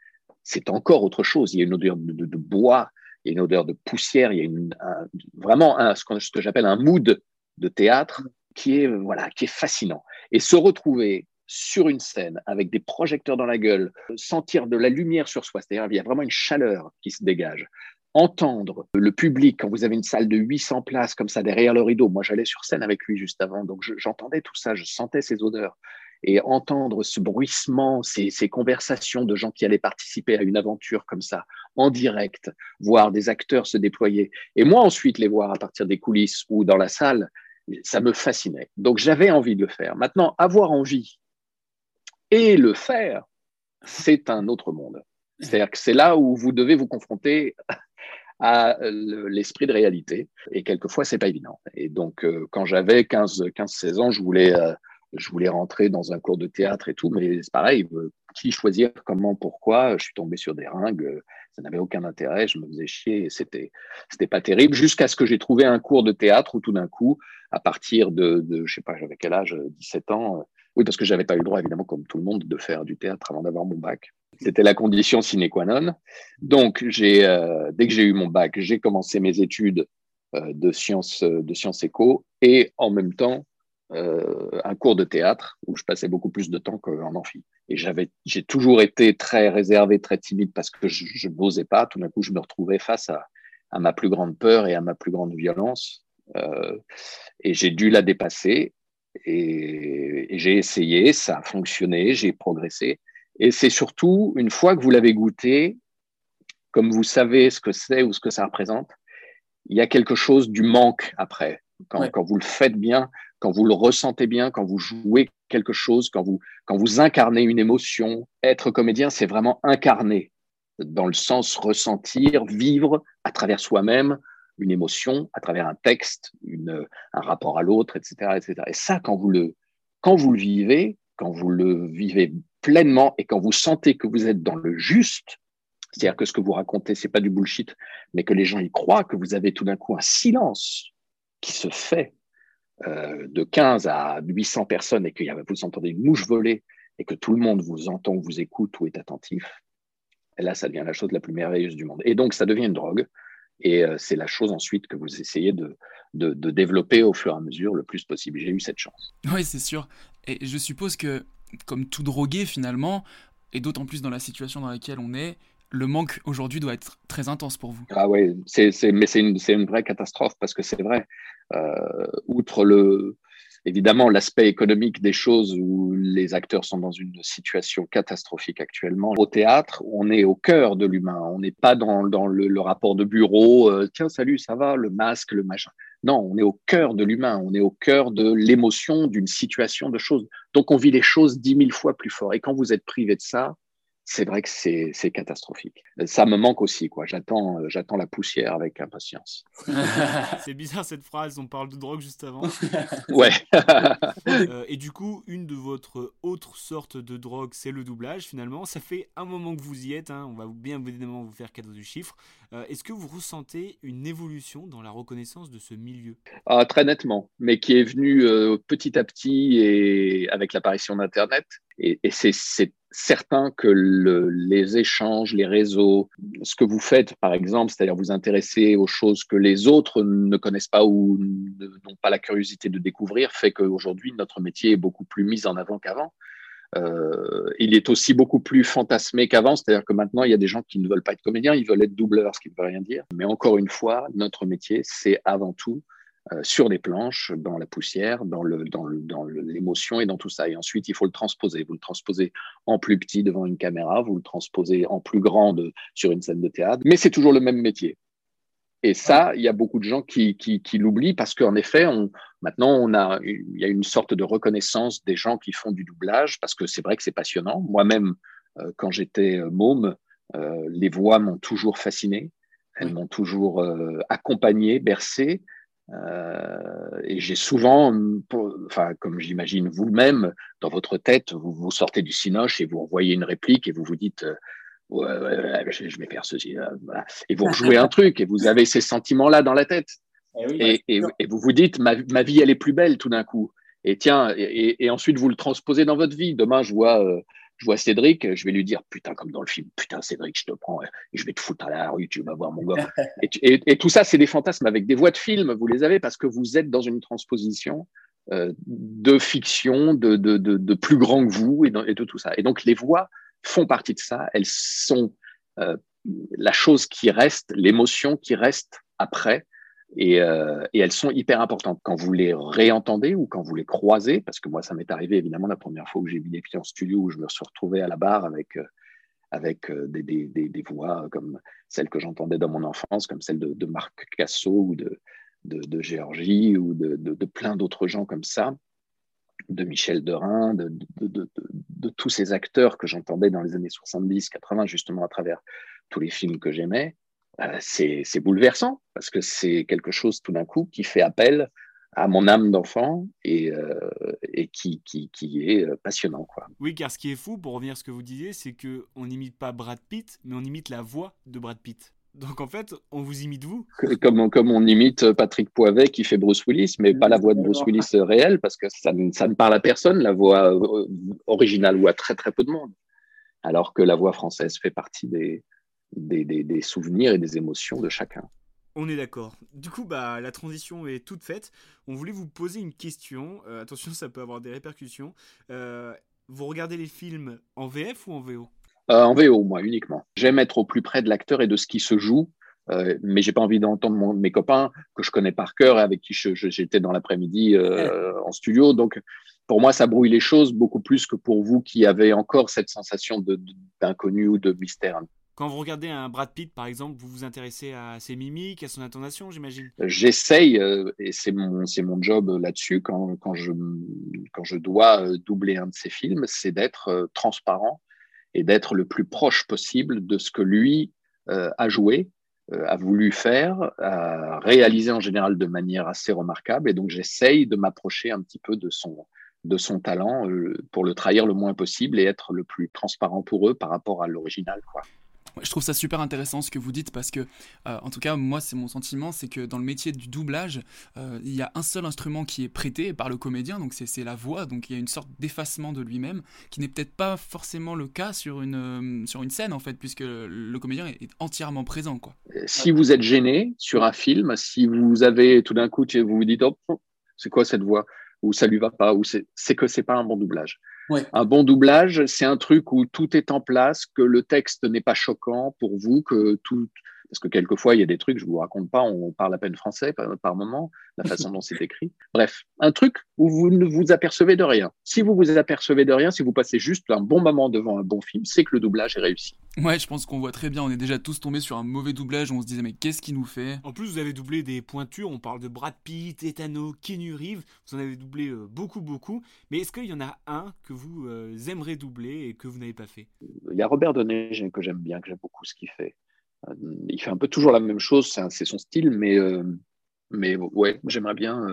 c'est encore autre chose. Il y a une odeur de, bois, il y a une odeur de poussière, il y a vraiment ce que j'appelle un mood de théâtre qui est, voilà, qui est fascinant. Et se retrouver sur une scène avec des projecteurs dans la gueule, sentir de la lumière sur soi, c'est-à-dire il y a vraiment une chaleur qui se dégage. Entendre le public quand vous avez une salle de 800 places comme ça derrière le rideau. Moi, j'allais sur scène avec lui juste avant, donc j'entendais tout ça, je sentais ces odeurs. Et entendre ce bruissement, ces, ces conversations de gens qui allaient participer à une aventure comme ça, en direct, voir des acteurs se déployer, et moi ensuite les voir à partir des coulisses ou dans la salle, ça me fascinait. Donc j'avais envie de le faire. Maintenant, avoir envie et le faire, c'est un autre monde. C'est-à-dire que c'est là où vous devez vous confronter à l'esprit de réalité. Et quelquefois, c'est pas évident. Et donc, euh, quand j'avais 15, 15, 16 ans, je voulais, euh, je voulais rentrer dans un cours de théâtre et tout, mais c'est pareil, euh, qui choisir, comment, pourquoi, je suis tombé sur des ringues, ça n'avait aucun intérêt, je me faisais chier et c'était, c'était pas terrible, jusqu'à ce que j'ai trouvé un cours de théâtre où tout d'un coup, à partir de, de je sais pas, j'avais quel âge, 17 ans, oui, parce que j'avais pas eu le droit, évidemment, comme tout le monde, de faire du théâtre avant d'avoir mon bac. C'était la condition sine qua non. Donc, euh, dès que j'ai eu mon bac, j'ai commencé mes études euh, de sciences, de éco et en même temps euh, un cours de théâtre où je passais beaucoup plus de temps qu'en amphi. Et j'ai toujours été très réservé, très timide parce que je n'osais pas. Tout d'un coup, je me retrouvais face à, ma plus grande peur et à ma plus grande violence. Et j'ai dû la dépasser. Et, j'ai essayé, ça a fonctionné, j'ai progressé. Et c'est surtout, une fois que vous l'avez goûté, comme vous savez ce que c'est ou ce que ça représente, il y a quelque chose du manque après. Quand, quand, vous le faites bien, quand vous le ressentez bien, quand vous jouez quelque chose, quand vous, quand vous incarnez une émotion, être comédien, c'est vraiment incarner, dans le sens ressentir, vivre à travers soi-même, une émotion à travers un texte, un rapport à l'autre, etc., etc. Et ça, quand vous, le, quand vous le vivez, quand vous le vivez pleinement et quand vous sentez que vous êtes dans le juste, c'est-à-dire que ce que vous racontez, c'est pas du bullshit, mais que les gens y croient, que vous avez tout d'un coup un silence qui se fait euh, de 15 à 800 personnes et que vous entendez une mouche voler et que tout le monde vous entend, vous écoute ou est attentif, et là, ça devient la chose la plus merveilleuse du monde. Et donc, ça devient une drogue. Et euh, c'est la chose ensuite que vous essayez de, de, développer au fur et à mesure le plus possible. J'ai eu cette chance. Oui, c'est sûr. Et je suppose que, comme tout drogué finalement, et d'autant plus dans la situation dans laquelle on est, le manque aujourd'hui doit être très intense pour vous. Ah oui, mais c'est une, une, vraie catastrophe parce que c'est vrai. Euh, outre le, évidemment l'aspect économique des choses où les acteurs sont dans une situation catastrophique actuellement. Au théâtre, on est au cœur de l'humain, on n'est pas dans, dans le, rapport de bureau, euh, tiens, salut, ça va, le masque, le machin. Non, on est au cœur de l'humain, on est au cœur de l'émotion, d'une situation, de choses. Donc on vit les choses dix mille fois plus fort. Et quand vous êtes privé de ça, c'est vrai que c'est catastrophique. Ça me manque aussi, quoi. J'attends, euh, j'attends la poussière avec impatience. c'est bizarre cette phrase, on parle de drogue juste avant. ouais. Euh, et du coup, une de votre autre sorte de drogue, c'est le doublage finalement. Ça fait un moment que vous y êtes, hein. on va bien évidemment vous faire cadeau du chiffre. Euh, est-ce que vous ressentez une évolution dans la reconnaissance de ce milieu? Ah, Très nettement, mais qui est venue petit à petit et avec l'apparition d'Internet et, c'est certain que le, les échanges, les réseaux, ce que vous faites, par exemple, c'est-à-dire vous intéresser aux choses que les autres ne connaissent pas ou n'ont pas la curiosité de découvrir, fait qu'aujourd'hui, notre métier est beaucoup plus mis en avant qu'avant. Euh, il est aussi beaucoup plus fantasmé qu'avant, c'est-à-dire que maintenant, il y a des gens qui ne veulent pas être comédiens, ils veulent être doubleurs, ce qui ne veut rien dire. Mais encore une fois, notre métier, c'est avant tout euh, sur des planches, dans la poussière, dans l'émotion dans le, et dans tout ça. Et ensuite, il faut le transposer. Vous le transposez en plus petit devant une caméra, vous le transposez en plus grande sur une scène de théâtre, mais c'est toujours le même métier. Et ça, il y a beaucoup de gens qui, qui, qui l'oublient parce qu'en effet, on, maintenant, on a, il y a une sorte de reconnaissance des gens qui font du doublage parce que c'est vrai que c'est passionnant. Moi-même, euh, quand j'étais euh, môme, euh, les voix m'ont toujours fasciné. Elles m'ont toujours accompagné, bercé. et j'ai souvent, enfin, comme j'imagine vous-même, dans votre tête, vous, vous sortez du cinoche et vous envoyez une réplique et vous vous dites ouais, ouais, je, vais faire ceci. Voilà. Et vous rejouez un truc et vous avez ces sentiments-là dans la tête. Eh et, et, vous vous dites, ma, ma, vie, elle est plus belle tout d'un coup. Et tiens, et, ensuite vous le transposez dans votre vie. Demain, je vois, euh, je vois Cédric, je vais lui dire, putain, comme dans le film, putain, Cédric, je te prends, je vais te foutre à la rue, tu vas voir mon gars. et, tout ça, c'est des fantasmes avec des voix de film, vous les avez parce que vous êtes dans une transposition euh, de fiction, de, de, de, de, plus grand que vous et, de, tout ça. Et donc, les voix, font partie de ça. Elles sont euh, la chose qui reste, l'émotion qui reste après. Et, euh, et, elles sont hyper importantes. Quand vous les réentendez ou quand vous les croisez, parce que moi, ça m'est arrivé évidemment la première fois que j'ai vu des clients en studio où je me suis retrouvé à la barre avec, euh, avec des, voix comme celles que j'entendais dans mon enfance, comme celle de, Marc Casso ou de, de, de Géorgie ou de plein d'autres gens comme ça de Michel Derain, de, de, de, tous ces acteurs que j'entendais dans les années 70, 80, justement à travers tous les films que j'aimais, euh, c'est bouleversant parce que c'est quelque chose tout d'un coup qui fait appel à mon âme d'enfant et, euh, et qui, qui, qui, est euh, passionnant. Quoi. Oui, car ce qui est fou, pour revenir à ce que vous disiez, c'est qu'on n'imite pas Brad Pitt, mais on imite la voix de Brad Pitt. Donc en fait, on vous imite vous comme on, comme on imite Patrick Poivet qui fait Bruce Willis, mais pas la voix de Bruce Willis réelle, parce que ça, ça ne parle à personne, la voix euh, originale ou à très très peu de monde. Alors que la voix française fait partie des, des, des, souvenirs et des émotions de chacun. On est d'accord. Du coup, bah, la transition est toute faite. On voulait vous poser une question. Euh, attention, ça peut avoir des répercussions. Euh, vous regardez les films en VF ou en VO euh, en VO, moi, uniquement. J'aime être au plus près de l'acteur et de ce qui se joue, euh, mais j'ai pas envie d'entendre mes copains que je connais par cœur et avec qui j'étais dans l'après-midi euh, en studio. Donc, pour moi, ça brouille les choses beaucoup plus que pour vous qui avez encore cette sensation d'inconnu ou de mystère. Quand vous regardez un Brad Pitt, par exemple, vous vous intéressez à ses mimiques, à son intonation, j'imagine? J'essaye, euh, et c'est mon, mon job là-dessus, quand, quand, je, quand je dois doubler un de ses films, c'est d'être transparent et d'être le plus proche possible de ce que lui euh, a joué, euh, a voulu faire, a réalisé en général de manière assez remarquable. Et donc j'essaye de m'approcher un petit peu de son, de son talent euh, pour le trahir le moins possible et être le plus transparent pour eux par rapport à l'original. Quoi je trouve ça super intéressant ce que vous dites parce que, euh, en tout cas, moi, c'est mon sentiment, c'est que dans le métier du doublage, euh, il y a un seul instrument qui est prêté par le comédien, donc c'est la voix, donc il y a une sorte d'effacement de lui-même qui n'est peut-être pas forcément le cas sur une, euh, sur une scène, en fait, puisque le comédien est, entièrement présent. Si vous êtes gêné sur un film, si vous avez tout d'un coup, vous vous dites, oh, c'est quoi cette voix? Ou ça lui va pas, ou c'est que c'est pas un bon doublage. Un bon doublage, c'est un truc où tout est en place, que le texte n'est pas choquant pour vous, que tout, parce que quelquefois, il y a des trucs, je vous raconte pas, on parle à peine français par, moment, la façon dont c'est écrit. Bref, un truc où vous ne vous apercevez de rien. Si vous vous apercevez de rien, si vous passez juste un bon moment devant un bon film, c'est que le doublage est réussi. Ouais, je pense qu'on voit très bien, on est déjà tous tombés sur un mauvais doublage, on se disait mais qu'est-ce qui nous fait? En plus, vous avez doublé des pointures, on parle de Brad Pitt, Etano, Keanu Reeves, vous en avez doublé euh, beaucoup, beaucoup, mais est-ce qu'il y en a un que vous euh, aimeriez doubler et que vous n'avez pas fait? Il y a Robert Donet que j'aime bien, que j'aime beaucoup ce qu'il fait. Euh, il fait un peu toujours la même chose, c'est son style, mais, euh, mais ouais, j'aimerais bien.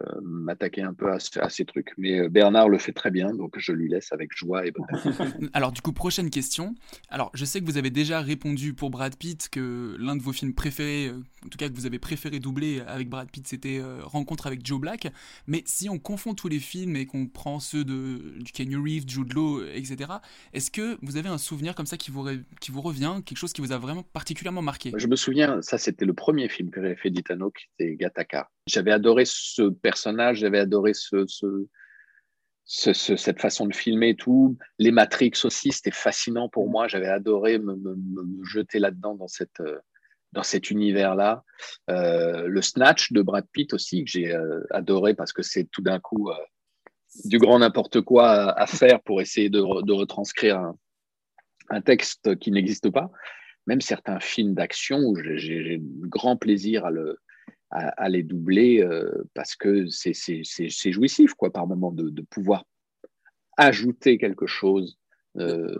Euh, m'attaquer un peu à, à, ces trucs. Mais euh, Bernard le fait très bien, donc je lui laisse avec joie et bonheur. Alors du coup, prochaine question. Alors je sais que vous avez déjà répondu pour Brad Pitt que l'un de vos films préférés, euh, en tout cas que vous avez préféré doubler avec Brad Pitt, c'était Rencontre avec Joe Black. Mais si on confond tous les films et qu'on prend ceux de du Kenny Reeves, Jude Law, etc., est-ce que vous avez un souvenir comme ça qui vous, qui vous revient, quelque chose qui vous a vraiment particulièrement marqué? Je me souviens, ça c'était le premier film que j'avais fait d'Itano, qui était Gattaca. J'avais adoré ce personnage, j'avais adoré ce, ce, cette façon de filmer et tout. Les Matrix aussi, c'était fascinant pour moi. J'avais adoré me, jeter là-dedans dans cette dans cet univers-là. Euh, le Snatch de Brad Pitt aussi, que j'ai euh, adoré parce que c'est tout d'un coup euh, du grand n'importe quoi à, faire pour essayer de, retranscrire un, texte qui n'existe pas. Même certains films d'action où j'ai grand plaisir à le, à, les doubler euh, parce que c'est jouissif, quoi, par moment, de, pouvoir ajouter quelque chose euh,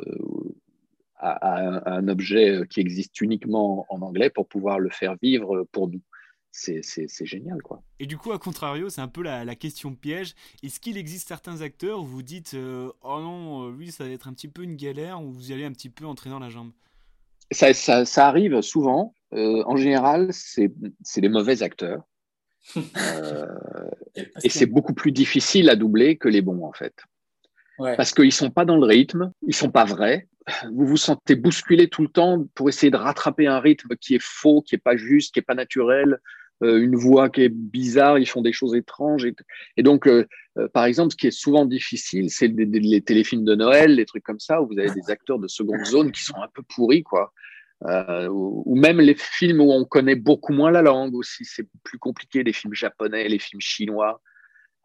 à, un, objet qui existe uniquement en anglais pour pouvoir le faire vivre pour nous. C'est génial, quoi. Et du coup, à contrario, c'est un peu la, question piège. Est-ce qu'il existe certains acteurs où vous dites euh, Oh non, lui, ça va être un petit peu une galère, ou vous y allez un petit peu entraînant la jambe? Ça, ça, ça, arrive souvent. Euh, en général, c'est des mauvais acteurs. Euh, et c'est beaucoup plus difficile à doubler que les bons, en fait. Ouais. Parce qu'ils sont pas dans le rythme, ils sont pas vrais. Vous vous sentez bousculé tout le temps pour essayer de rattraper un rythme qui est faux, qui est pas juste, qui est pas naturel, une voix qui est bizarre, ils font des choses étranges. Et, donc, euh, euh, par exemple, ce qui est souvent difficile, c'est les, téléfilms de Noël, les trucs comme ça, où vous avez des acteurs de seconde zone qui sont un peu pourris, quoi. Euh, ou, même les films où on connaît beaucoup moins la langue aussi, c'est plus compliqué, les films japonais, les films chinois.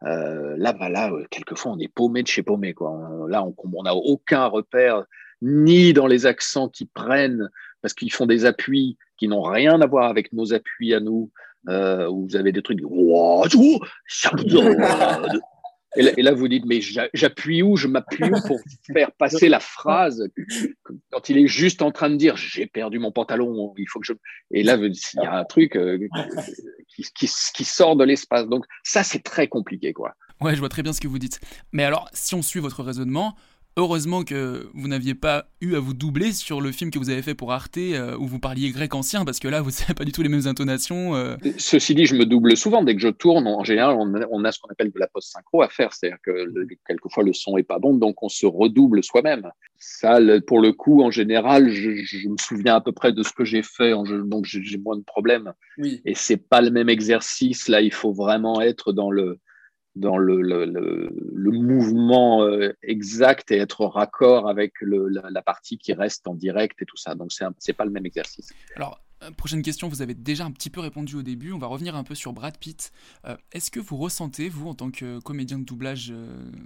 Euh, là, bah là, quelquefois, on est paumé de chez paumé. Quoi. là, on n'a aucun repère, ni dans les accents qu'ils prennent, parce qu'ils font des appuis qui n'ont rien à voir avec nos appuis à nous, euh, où vous avez des trucs. Et là, vous dites, mais j'appuie où? Je m'appuie où pour faire passer la phrase quand il est juste en train de dire j'ai perdu mon pantalon, il faut que je. Et là, il y a un truc euh, qui, qui, qui, sort de l'espace. Donc, ça, c'est très compliqué, quoi. Ouais, je vois très bien ce que vous dites. Mais alors, si on suit votre raisonnement, Heureusement que vous n'aviez pas eu à vous doubler sur le film que vous avez fait pour Arte euh, où vous parliez grec ancien parce que là vous n'avez pas du tout les mêmes intonations. Euh. Ceci dit, je me double souvent dès que je tourne. En général, on a, ce qu'on appelle de la post-synchro à faire, c'est-à-dire que quelquefois le son est pas bon, donc on se redouble soi-même. Ça, pour le coup, en général, je, me souviens à peu près de ce que j'ai fait, donc j'ai moins de problèmes. Oui. Et c'est pas le même exercice. Là, il faut vraiment être dans le dans le, le, mouvement euh, exact et être raccord avec la, la, partie qui reste en direct et tout ça. Donc, ce n'est pas le même exercice. Alors, euh, prochaine question, vous avez déjà un petit peu répondu au début. On va revenir un peu sur Brad Pitt. Euh, est-ce que vous ressentez, vous, en tant que comédien de doublage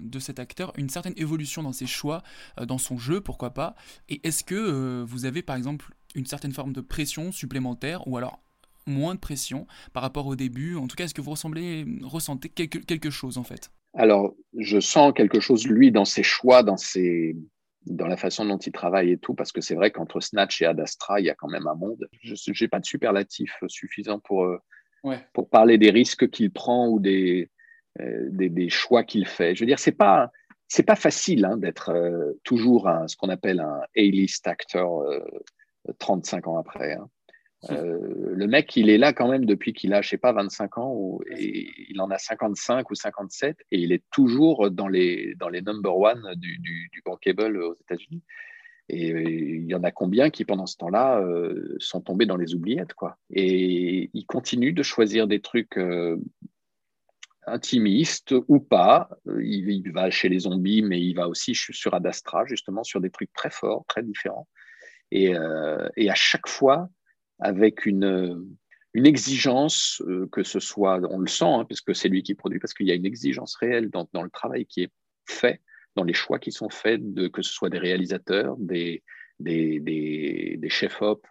de cet acteur, une certaine évolution dans ses choix, dans son jeu, pourquoi pas? Et est-ce que vous avez, par exemple, une certaine forme de pression supplémentaire ou alors moins de pression par rapport au début En tout cas, est-ce que vous ressemblez, ressentez quelque, quelque chose en fait? Alors, je sens quelque chose, lui, dans ses choix, dans, ses, dans la façon dont il travaille et tout, parce que c'est vrai qu'entre Snatch et Adastra, il y a quand même un monde. Je n'ai pas de superlatif suffisant pour, euh, pour parler des risques qu'il prend ou des, euh, des, des, choix qu'il fait. Je veux dire, c'est pas c'est pas facile hein, d'être euh, toujours un, ce qu'on appelle un A-list actor 35 ans après. Hein. Euh, le mec, il est là quand même depuis qu'il a, je sais pas, 25 ans, et il en a 55 ou 57, et il est toujours dans les, dans les number one du, du, du bankable aux États-Unis. Et il y en a combien qui, pendant ce temps-là, euh, sont tombés dans les oubliettes, quoi. Et il continue de choisir des trucs euh, intimistes ou pas. Il, il, va chez les zombies, mais il va aussi sur Adastra, justement, sur des trucs très forts, très différents. Et, et à chaque fois, avec une, exigence, euh, que ce soit, on le sent, hein, parce que c'est lui qui produit, parce qu'il y a une exigence réelle dans, le travail qui est fait, dans les choix qui sont faits, que ce soit des réalisateurs, des, chefs-op,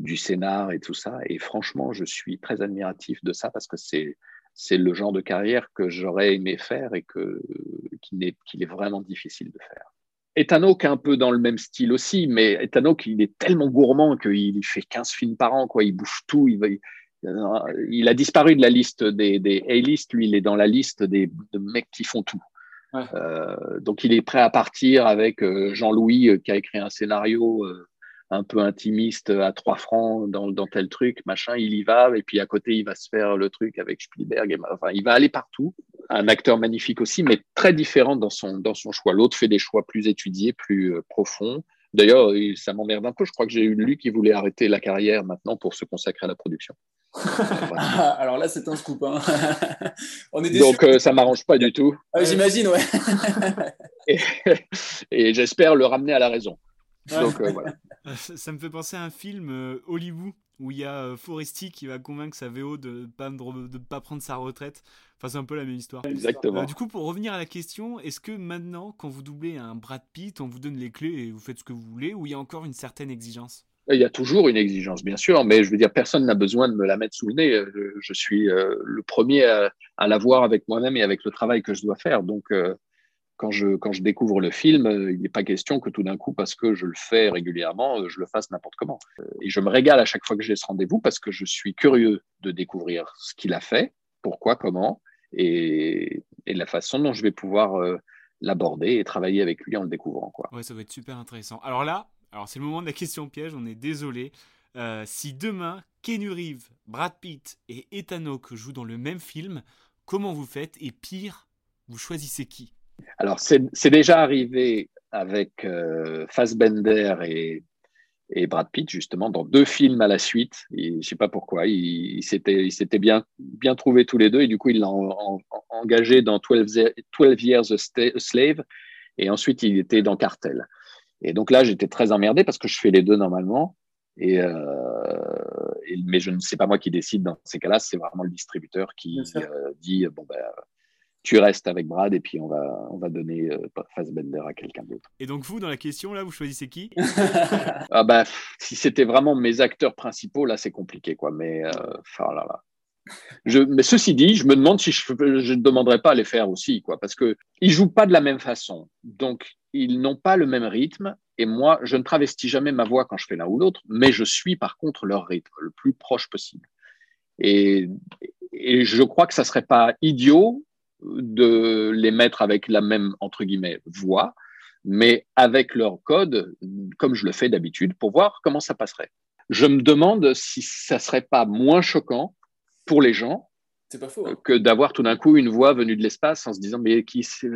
du scénar et tout ça. Et franchement, je suis très admiratif de ça parce que c'est le genre de carrière que j'aurais aimé faire et que qu'il est vraiment difficile de faire. Ethanok est un peu dans le même style aussi, mais Ethanok, il est tellement gourmand qu'il fait 15 films par an, quoi. Il bouffe tout. Il va, il a disparu de la liste des, des A-list, lui, il est dans la liste des de mecs qui font tout. Euh, donc il est prêt à partir avec euh, Jean-Louis euh, qui a écrit un scénario un peu intimiste à trois francs dans, dans, tel truc, machin, il y va, et puis à côté il va se faire le truc avec Spielberg, et, enfin il va aller partout. Un acteur magnifique aussi, mais très différent dans son, dans son choix. L'autre fait des choix plus étudiés, plus profonds. D'ailleurs, ça m'emmerde un peu. Je crois que j'ai eu lui qui voulait arrêter la carrière maintenant pour se consacrer à la production. Alors là, c'est un scoop. Hein. On est Donc, euh, ça m'arrange pas du tout. Ah, j'imagine, ouais. et, j'espère le ramener à la raison. Donc, euh, voilà. Ça me fait penser à un film euh, Hollywood où il y a Foresti qui va convaincre sa VO de ne pas, de pas prendre sa retraite. Enfin, c'est un peu la même histoire. Exactement. du coup, pour revenir à la question, est-ce que maintenant, quand vous doublez un Brad Pitt, on vous donne les clés et vous faites ce que vous voulez, ou il y a encore une certaine exigence? Il y a toujours une exigence, bien sûr, mais je veux dire, personne n'a besoin de me la mettre sous le nez. Je, suis euh, le premier à, à l'avoir avec moi-même et avec le travail que je dois faire. Donc, euh, quand, je, découvre le film, euh, il n'est pas question que tout d'un coup, parce que je le fais régulièrement, je le fasse n'importe comment. Et je me régale à chaque fois que j'ai ce rendez-vous parce que je suis curieux de découvrir ce qu'il a fait, pourquoi, comment, et, la façon dont je vais pouvoir l'aborder et travailler avec lui en le découvrant. Quoi. Ouais, ça va être super intéressant. Alors là, alors c'est le moment de la question piège, on est désolé. Euh, si demain, Kenny Reeves, Brad Pitt et Ethan Hawke jouent dans le même film, comment vous faites? Et pire, vous choisissez qui? Alors c'est déjà arrivé avec euh, Fassbender et, et, Brad Pitt, justement, dans deux films à la suite. je ne sais pas pourquoi, ils il s'étaient bien, bien trouvés tous les deux et du coup il l'a engagé dans 12, 12 Years a Slave et ensuite il était dans Cartel. Et donc là, j'étais très emmerdé parce que je fais les deux normalement. Et, euh, mais je ne sais pas moi qui décide dans ces cas-là, c'est vraiment le distributeur qui euh, dit bon ben tu restes avec Brad et puis on va on va donner euh, Fassbender à quelqu'un d'autre. Et donc vous dans la question là, vous choisissez qui? Ah bah si c'était vraiment mes acteurs principaux là, c'est compliqué quoi. Mais enfin là là. Je, mais ceci dit, je me demande si je ne demanderais pas à les faire aussi, quoi, parce que ils jouent pas de la même façon. Donc, ils n'ont pas le même rythme. Et moi, je ne travestis jamais ma voix quand je fais l'un ou l'autre, mais je suis par contre leur rythme le plus proche possible. Et, et je crois que ça serait pas idiot de les mettre avec la même entre guillemets voix, mais avec leur code, comme je le fais d'habitude, pour voir comment ça passerait. Je me demande si ça serait pas moins choquant pour les gens hein. que d'avoir tout d'un coup une voix venue de l'espace en se disant mais qui c'est?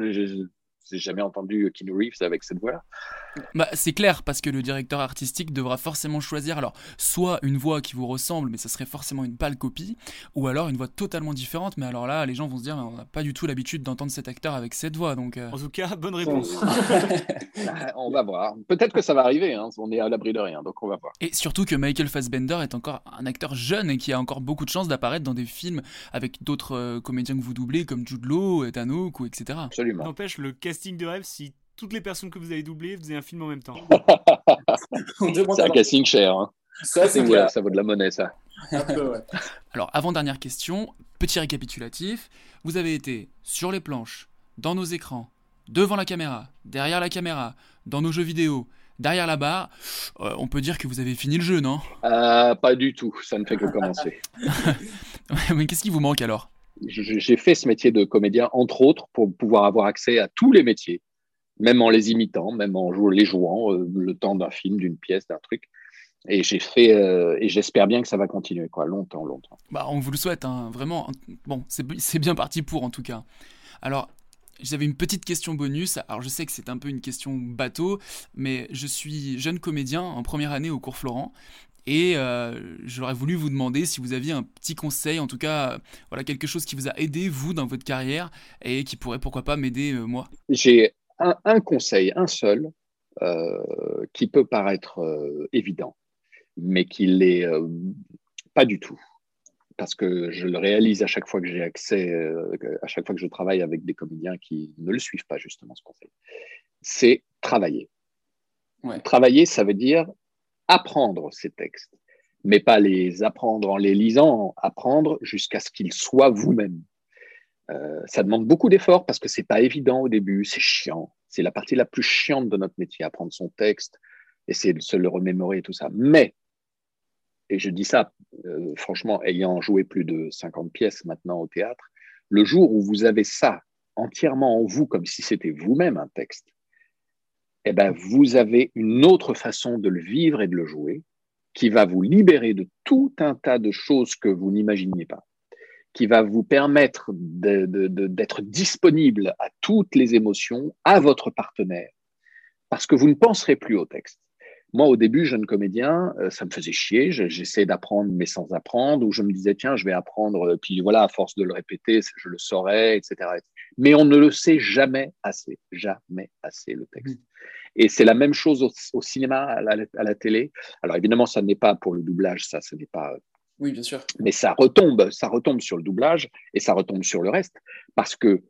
J'ai jamais entendu Keanu Reeves avec cette voix-là? Bah, c'est clair, parce que le directeur artistique devra forcément choisir alors soit une voix qui vous ressemble, mais ça serait forcément une pâle copie, ou alors une voix totalement différente, mais alors là, les gens vont se dire, on n'a pas du tout l'habitude d'entendre cet acteur avec cette voix. Donc, euh. En tout cas, bonne réponse. Bah, on va voir. Peut-être que ça va arriver, hein. on est à l'abri de rien, donc on va voir. Et surtout que Michael Fassbender est encore un acteur jeune et qui a encore beaucoup de chances d'apparaître dans des films avec d'autres euh, comédiens que vous doublez, comme Jude Law, Ethan Hawke, etc. Absolument. N'empêche, le casting de rêve, si toutes les personnes que vous avez doublées faisaient un film en même temps. c'est un casting cher. Hein. Ça, c'est. Ça vaut de la monnaie, ça. Alors, avant-dernière question, petit récapitulatif. Vous avez été sur les planches, dans nos écrans, devant la caméra, derrière la caméra, dans nos jeux vidéo, derrière la barre. Euh, on peut dire que vous avez fini le jeu, non? Euh, Pas du tout, ça ne fait que commencer. Mais qu'est-ce qui vous manque alors? J'ai fait ce métier de comédien, entre autres, pour pouvoir avoir accès à tous les métiers, même en les imitant, même en les jouant, euh, le temps d'un film, d'une pièce, d'un truc. Et j'ai fait, euh, et j'espère bien que ça va continuer, quoi, longtemps, longtemps. Bah, on vous le souhaite, hein, vraiment. Bon, c'est bien parti pour, en tout cas. Alors, j'avais une petite question bonus. Alors, je sais que c'est un peu une question bateau, mais je suis jeune comédien en première année au cours Florent. Et euh, j'aurais voulu vous demander si vous aviez un petit conseil, en tout cas, voilà, quelque chose qui vous a aidé, vous, dans votre carrière, et qui pourrait, pourquoi pas, m'aider, euh, moi. J'ai un, conseil, un seul, euh, qui peut paraître évident, mais qui l'est pas du tout. Parce que je le réalise à chaque fois que j'ai accès, à chaque fois que je travaille avec des comédiens qui ne le suivent pas, justement, ce conseil. C'est travailler. Travailler, ça veut dire apprendre ces textes, mais pas les apprendre en les lisant, apprendre jusqu'à ce qu'ils soient vous-même. Euh, ça demande beaucoup d'efforts parce que c'est pas évident au début, c'est chiant. C'est la partie la plus chiante de notre métier, apprendre son texte, essayer de se le remémorer et tout ça. Mais et je dis ça euh, franchement, ayant joué plus de 50 pièces maintenant au théâtre, le jour où vous avez ça entièrement en vous, comme si c'était vous-même un texte, eh ben, vous avez une autre façon de le vivre et de le jouer qui va vous libérer de tout un tas de choses que vous n'imaginiez pas, qui va vous permettre d'être disponible à toutes les émotions, à votre partenaire, parce que vous ne penserez plus au texte. Moi, au début, jeune comédien, euh, ça me faisait chier. J'essayais d'apprendre, mais sans apprendre, ou je me disais, tiens, je vais apprendre, puis voilà, à force de le répéter, je le saurais, etc. Mais on ne le sait jamais assez, jamais assez, le texte. Mmh. Et c'est la même chose au, cinéma, à la, télé. Alors évidemment, ça n'est pas pour le doublage, ça, ce n'est pas. Oui, bien sûr. Mais ça retombe, ça retombe sur le doublage et ça retombe sur le reste, parce que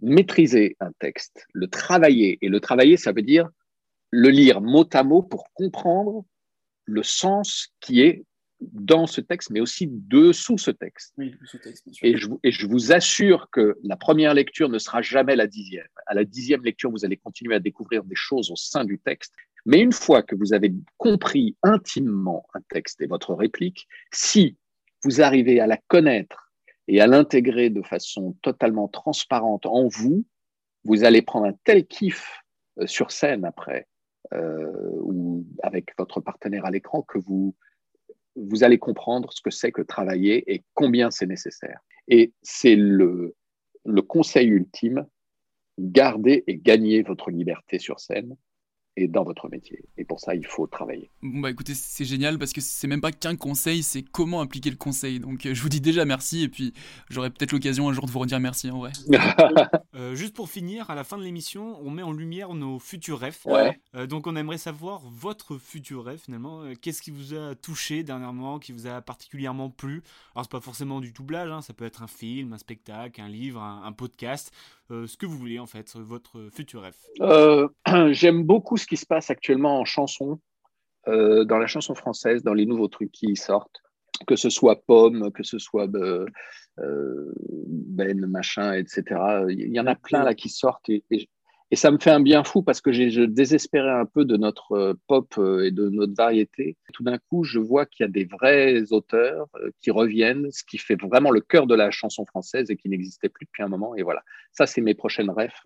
maîtriser un texte, le travailler, et le travailler, ça veut dire le lire mot à mot pour comprendre le sens qui est dans ce texte, mais aussi dessous ce texte. Oui, sous texte bien sûr. Et, je, et, je, vous assure que la première lecture ne sera jamais la dixième. À la dixième lecture, vous allez continuer à découvrir des choses au sein du texte. Mais une fois que vous avez compris intimement un texte et votre réplique, si vous arrivez à la connaître et à l'intégrer de façon totalement transparente en vous, vous allez prendre un tel kiff euh, sur scène après, euh, ou avec votre partenaire à l'écran, que vous, vous allez comprendre ce que c'est que travailler et combien c'est nécessaire. Et c'est le, conseil ultime, garder et gagner votre liberté sur scène dans votre métier. Et pour ça, il faut travailler. Bon bah écoutez, c'est génial parce que c'est même pas qu'un conseil, c'est comment appliquer le conseil. Donc euh, je vous dis déjà merci et puis j'aurai peut-être l'occasion un jour de vous redire merci en vrai. Euh, juste pour finir, à la fin de l'émission, on met en lumière nos futurs rêves. Ouais. Euh, donc on aimerait savoir votre futur rêve finalement. Qu'est-ce qui vous a touché dernièrement, qui vous a particulièrement plu? Alors c'est pas forcément du doublage, hein, ça peut être un film, un spectacle, un livre, un, podcast, ce que vous voulez en fait, votre futur rêve. J'aime beaucoup ce qui se passe actuellement en chanson, euh, dans la chanson française, dans les nouveaux trucs qui sortent, que ce soit Pomme, que ce soit euh, euh, Ben, machin, etc. Il y en a plein là qui sortent et, ça me fait un bien fou parce que je désespérais un peu de notre pop et de notre variété. Tout d'un coup, je vois qu'il y a des vrais auteurs qui reviennent, ce qui fait vraiment le cœur de la chanson française et qui n'existait plus depuis un moment. Et voilà, ça, c'est mes prochaines rêves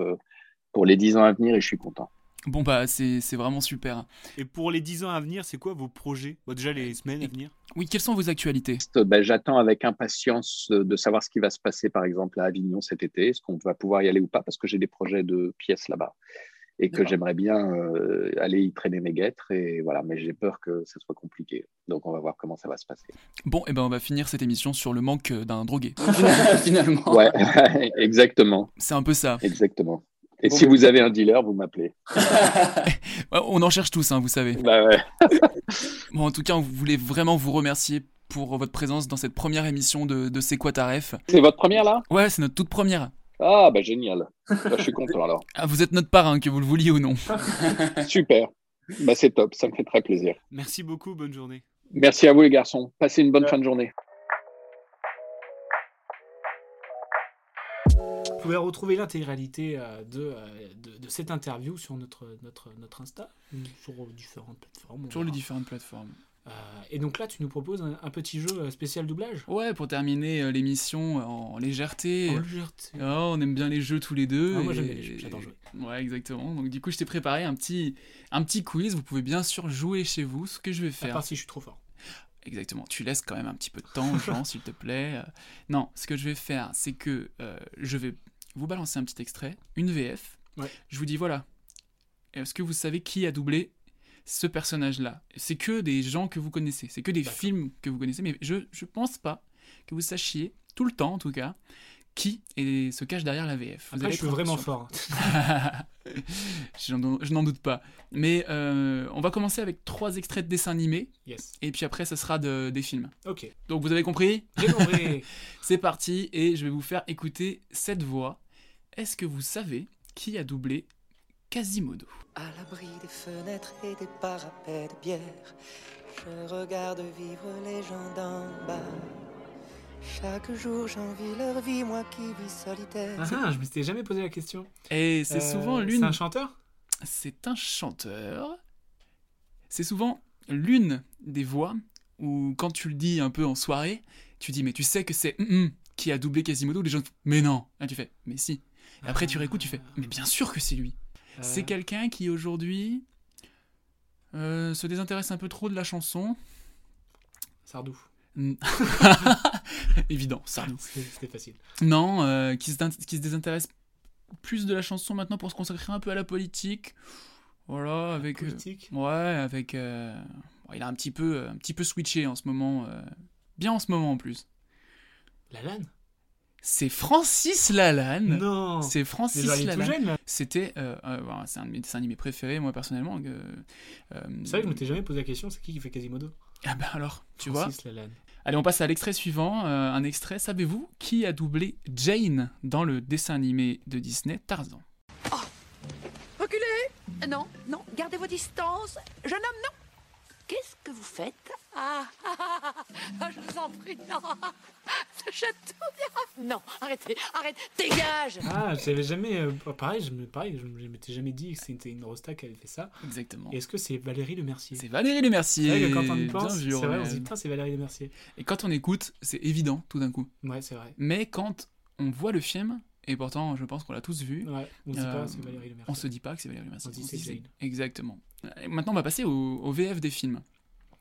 pour les dix ans à venir et je suis content. Bon bah c'est vraiment super. Et pour les 10 ans à venir, c'est quoi vos projets? Déjà les semaines à venir Oui, quelles sont vos actualités? Ben, J'attends avec impatience de savoir ce qui va se passer par exemple à Avignon cet été, est-ce qu'on va pouvoir y aller ou pas, parce que j'ai des projets de pièces là-bas et que j'aimerais bien euh, aller y traîner mes guêtres. Et voilà, mais j'ai peur que ça soit compliqué. Donc on va voir comment ça va se passer. Bon, et eh ben on va finir cette émission sur le manque d'un drogué. Finalement. Ouais, exactement. C'est un peu ça. Exactement. Et si vous avez un dealer, vous m'appelez. on en cherche tous, hein, vous savez. Bah ouais. bon, en tout cas, on voulait vraiment vous remercier pour votre présence dans cette première émission de, de C'est quoi ta ref? C'est votre première là? Ouais, c'est notre toute première. Ah bah génial. Bah, je suis content alors. Ah, vous êtes notre parrain, que vous le vouliez ou non. Super. Bah c'est top, ça me fait très plaisir. Merci beaucoup, bonne journée. Merci à vous les garçons. Passez une bonne fin de journée. Pouvez retrouver l'intégralité euh, de, euh, de, de, cette interview sur notre, notre, notre Insta, sur différentes plateformes. Sur les différentes plateformes. Euh, et donc là, tu nous proposes un, petit jeu spécial doublage Ouais, pour terminer l'émission en légèreté. En légèreté. Oh, on aime bien les jeux tous les deux. Ah, moi, j'aime les jeux, j'adore jouer. Ouais, exactement. Donc du coup, je t'ai préparé un petit, un petit quiz. Vous pouvez bien sûr jouer chez vous. Ce que je vais faire. À part si je suis trop fort. Exactement. Tu laisses quand même un petit peu de temps aux gens, s'il te plaît. Non, ce que je vais faire, c'est que je vais vous balancez un petit extrait, une VF. Je vous dis voilà. Est-ce que vous savez qui a doublé ce personnage-là? C'est que des gens que vous connaissez, c'est que des films que vous connaissez, mais je ne pense pas que vous sachiez, tout le temps en tout cas, qui est, se cache derrière la VF. Vous je suis vraiment fort. je n'en doute pas. Mais euh, on va commencer avec trois extraits de dessins animés. Yes. Et puis après, ce sera de, des films. Ok. Donc vous avez compris? J'ai compris. C'est parti et je vais vous faire écouter cette voix. Est-ce que vous savez qui a doublé Quasimodo? À l'abri des fenêtres et des parapets de bière, je regarde vivre les gens d'en bas. Chaque jour j'envie leur vie, moi qui vis solitaire. Ah, ah je me suis jamais posé la question. Et c'est souvent l'une. C'est un chanteur? C'est un chanteur. C'est souvent l'une des voix où quand tu le dis un peu en soirée, tu dis mais tu sais que c'est hum, hum qui a doublé Quasimodo, les gens mais non. Et tu fais mais si. Et après tu réécoutes, tu fais mais bien sûr que c'est lui. C'est quelqu'un qui aujourd'hui euh, se désintéresse un peu trop de la chanson. Sardou. Évident, Sardou. C'était facile. Non, euh, qui, se, qui se désintéresse plus de la chanson maintenant pour se consacrer un peu à la politique. Voilà, avec. euh, politique ouais, avec. euh, bon, il a un petit peu, un petit peu switché en ce moment. bien en ce moment en plus. Lalanne? C'est Francis Lalanne. Non C'est Francis Lalanne. C'était. euh, euh, c'est un de mes dessins animés préférés, moi personnellement. euh, C'est vrai que je m'étais jamais posé la question, c'est qui qui fait Quasimodo? Ah ben alors, tu Francis vois. Lalanne. Allez, on passe à l'extrait suivant. euh, un extrait, savez-vous qui a doublé Jane dans le dessin animé de Disney Tarzan? Reculez Non, non, gardez vos distances. Jeune homme, non Qu'est-ce que vous faites ah, ah, ah, ah, je vous en prie, non Ce château Non, arrêtez, arrête, dégage Ah, j'avais jamais. euh, pareil, je me, pareil, je, me- je m'étais jamais dit que c'était une rosta qui avait fait ça. Exactement. Et Est-ce que c'est Valérie Le Mercier C'est Valérie Lemercier. C'est vrai que quand on y pense, c'est vrai, on se dit c'est Valérie Le Mercier. Et quand on écoute, c'est évident tout d'un coup. Ouais, c'est vrai. Mais quand on voit le film, et pourtant je pense qu'on l'a tous vu, Ouais, on se dit pas, c'est Valérie Lemercier. On se dit pas que c'est Valérie Lemercier. On dit se c'est dit Jane. Exactement. Et maintenant on va passer au, au VF des films.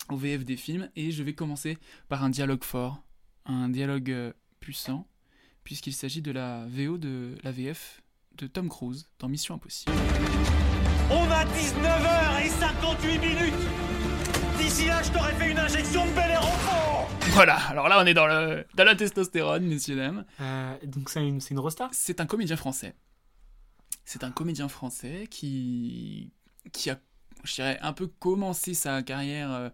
Au VF des films, et je vais commencer par un dialogue fort, un dialogue euh, puissant, puisqu'il s'agit de la VO de la VF de Tom Cruise dans Mission Impossible. On a 19h58 minutes D'ici là, je t'aurais fait une injection de bel air au fond Voilà, alors là on est dans, le, dans la testostérone, messieurs dames. Euh, donc c'est une, une rosta? C'est un comédien français. C'est un comédien français qui, qui a, je dirais, un peu commencé sa carrière, euh,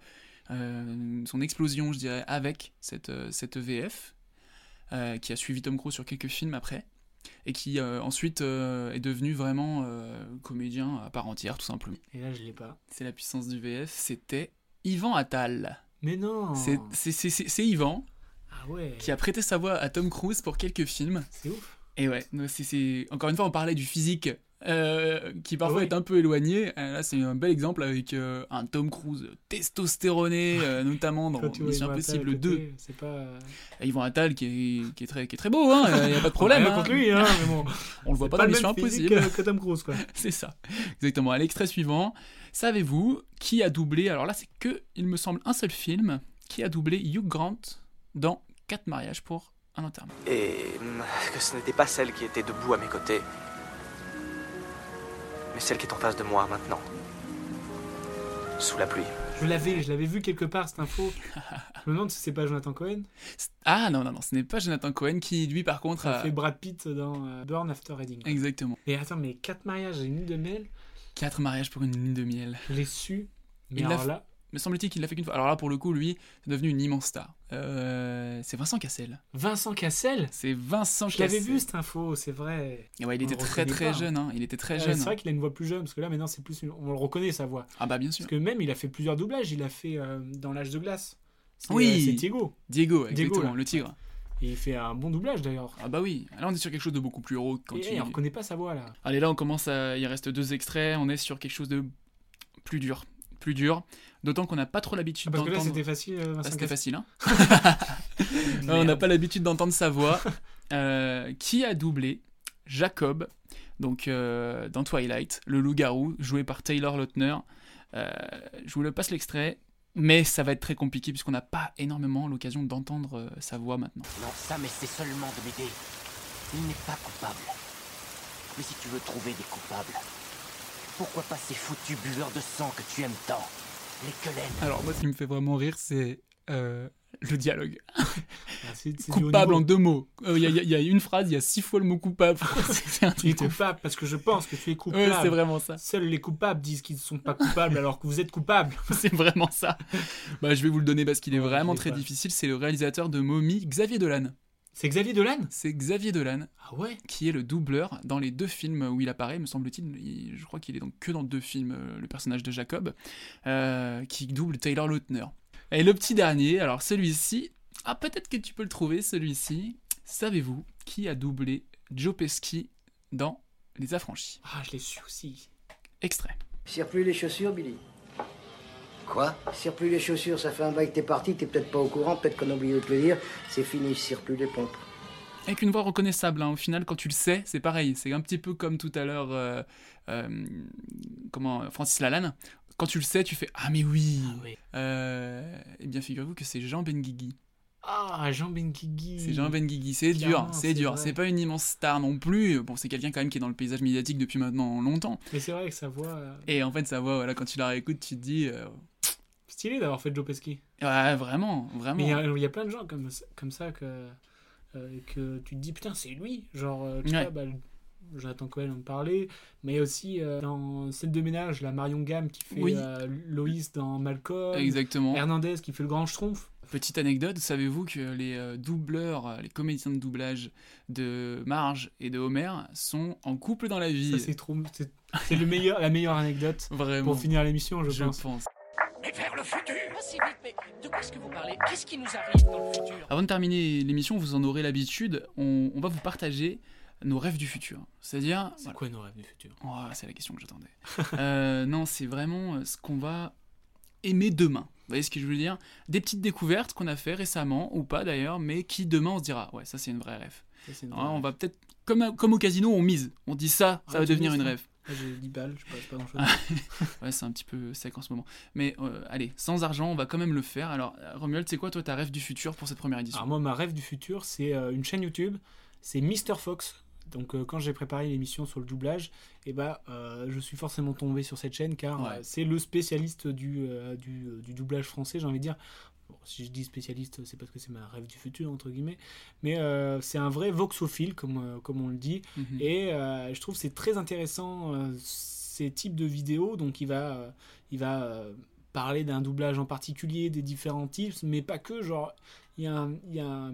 euh, son explosion, je dirais, avec cette, euh, cette VF, qui a suivi Tom Cruise sur quelques films après, et qui ensuite est devenu vraiment comédien à part entière, tout simplement. Et là, je l'ai pas. C'est la puissance du VF, c'était Yvan Attal. Mais non C'est- Yvan Ah ouais qui a prêté sa voix à Tom Cruise pour quelques films. C'est ouf. Et ouais, c'est- encore une fois, on parlait du physique euh, qui parfois Ouais. est un peu éloigné. Euh, là, c'est un bel exemple avec euh, un Tom Cruise testostéroné, euh, notamment dans Mission Impossible côté, 2. C'est pas. Et Yvan Attal qui est, qui est, très, qui est très beau, hein, il n'y a pas de problème. Hein. contre lui, hein, mais bon. On le voit pas pas dans Mission Impossible. que- que Tom Cruise, quoi. c'est ça. Exactement. À l'extrait suivant, savez-vous qui a doublé Alors là, c'est que, il me semble, un seul film qui a doublé Hugh Grant dans 4 mariages pour un enterrement. Et hum, que ce n'était pas celle qui était debout à mes côtés, mais celle qui est en face de moi maintenant. Sous la pluie. Je l'avais, je l'avais vu quelque part cette info. je me demande si c'est pas Jonathan Cohen. Ah non, non, non, ce n'est pas Jonathan Cohen qui, lui, par contre, Ça a fait Brad Pitt dans euh, Burn After Reading. Exactement. Et attends, mais 4 mariages et une nuit de mail, Quatre mariages pour une lune de miel. je l'ai su. Mais Il l'a alors là, Me semble-t-il qu'il l'a fait qu'une fois. Alors là, pour le coup, lui, c'est devenu une immense star. Euh, c'est Vincent Cassel. Vincent Cassel C'est Vincent Je l'avais Cassel. vu cette info, c'est vrai. Et ouais, il était très très jeune. Hein. Il était très Ouais, jeune. C'est vrai qu'il a une voix plus jeune, parce que là maintenant c'est plus une- on le reconnaît sa voix. Ah bah bien sûr. Parce que même il a fait plusieurs doublages, il a fait euh, dans l'âge de glace. Oui. euh, c'est Diego. Diego, exactement, là. le tigre. Et il fait un bon doublage d'ailleurs. Ah bah oui. Là, on est sur quelque chose de beaucoup plus rauque. Quand Et il... hey, on reconnaît pas sa voix là. Allez, là, on commence à. Il reste deux extraits. On est sur quelque chose de plus dur. Plus dur. D'autant qu'on n'a pas trop l'habitude Ah, parce que là d'entendre. c'était facile. euh, Là, c'était facile, hein. on n'a pas l'habitude d'entendre sa voix. Euh, qui a doublé Jacob, donc euh, dans Twilight, le loup-garou, joué par Taylor Lautner. Je vous le passe l'extrait, mais ça va être très compliqué puisqu'on n'a pas énormément l'occasion d'entendre euh, sa voix maintenant. Non, ça, mais c'est seulement de m'aider. Il n'est pas coupable. Mais si tu veux trouver des coupables, pourquoi pas ces foutus buveurs de sang que tu aimes tant? Les quelaines. Alors moi, ce qui me fait vraiment rire, c'est euh, le dialogue. Ah, coupable en deux mots. Euh, Il y, a- il y a une phrase, il y a six fois le mot coupable. c'est un Tu es coupable parce que je pense que tu es coupable. Ouais, c'est vraiment ça. Seuls les coupables disent qu'ils ne sont pas coupables alors que vous êtes coupable. c'est vraiment ça. Bah, je vais vous le donner parce qu'il est vraiment très pas. difficile. C'est le réalisateur de Mommy, Xavier Dolan. C'est Xavier Dolan? C'est Xavier Dolan. Ah ouais? Qui est le doubleur dans les deux films où il apparaît, me semble-t-il. Il- Je crois qu'il est donc que dans deux films, euh, le personnage de Jacob, euh, qui double Taylor Lautner. Et le petit dernier, alors celui-ci, ah peut-être que tu peux le trouver, celui-ci. Savez-vous qui a doublé Joe Pesci dans Les Affranchis? Ah, je l'ai su aussi. Extrait. Plus les chaussures, Billy. Quoi? Cire plus les chaussures, ça fait un bail que t'es parti, t'es peut-être pas au courant, peut-être qu'on a oublié de te le dire. C'est fini, plus les pompes. Avec une voix reconnaissable, hein. au final, quand tu le sais, c'est pareil. C'est un petit peu comme tout à l'heure, euh, euh, comment, Francis Lalanne. Quand tu le sais, tu fais Ah, mais oui, Euh, Eh bien, figurez-vous que c'est Jean Benguigui. Ah, Jean Benguigui. C'est Jean Benguigui, c'est dur, c'est dur. C'est pas une immense star non plus. Bon, c'est quelqu'un quand même qui est dans le paysage médiatique depuis maintenant longtemps. Mais c'est vrai que sa voix. euh, Et en fait, sa voix, voilà, quand tu la réécoutes, tu te dis. euh, Stylé d'avoir fait Joe Pesci. ouais, vraiment, vraiment. Mais il y a- il y, a plein de gens comme, comme ça que, euh, que tu te dis putain, c'est lui. Genre, tu Ouais. vois, bah, Jonathan Cohen en parlait, mais aussi euh, dans Scène de ménage, la Marion Gamme qui fait Oui. euh, Loïs dans Malcolm. Exactement. Hernandez qui fait le grand schtroumpf. Petite anecdote, savez-vous que les euh, doubleurs, les comédiens de doublage de Marge et de Homer sont en couple dans la vie? C'est trop. C'est c'est le meilleur, la meilleure anecdote Vraiment. pour finir l'émission, je, Je pense. pense. Mais vers le futur Pas si vite, mais de quoi est-ce que vous parlez? Qu'est-ce qui nous arrive dans le futur? Avant de terminer l'émission, vous en aurez l'habitude, on, on va vous partager nos rêves du futur. C'est-à-dire... C'est quoi nos rêves du futur? Oh, c'est la question que j'attendais. Euh, non, c'est vraiment euh, ce qu'on va aimer demain. Vous voyez ce que je veux dire? Des petites découvertes qu'on a fait récemment, ou pas d'ailleurs, mais qui demain on se dira, ouais, ça c'est une vraie rêve. Ça, vraie on va peut-être, comme, comme au casino, on mise. On dit ça, ça Ah, va devenir une rêve. Ah, J'ai 10 balles, je sais pas, grand-chose. ouais, c'est un petit peu sec en ce moment. Mais euh, allez, sans argent, on va quand même le faire. Alors, Romuald, c'est quoi toi ta rêve du futur pour cette première édition? Alors moi, ma rêve du futur, c'est euh, une chaîne YouTube, c'est Mr. Fox. Donc euh, quand j'ai préparé l'émission sur le doublage, et bah, euh, je suis forcément tombé sur cette chaîne car Ouais. euh, c'est le spécialiste du, du, du doublage français, j'ai envie de dire. Bon, si je dis spécialiste, c'est parce que c'est ma rêve du futur, entre guillemets. Mais c'est un vrai voxophile, comme, comme on le dit. Mhm. Et je trouve c'est très intéressant ces types de vidéos. Donc il va, il va parler d'un doublage en particulier, des différents types, mais pas que. Genre, il y a, un- il y a un-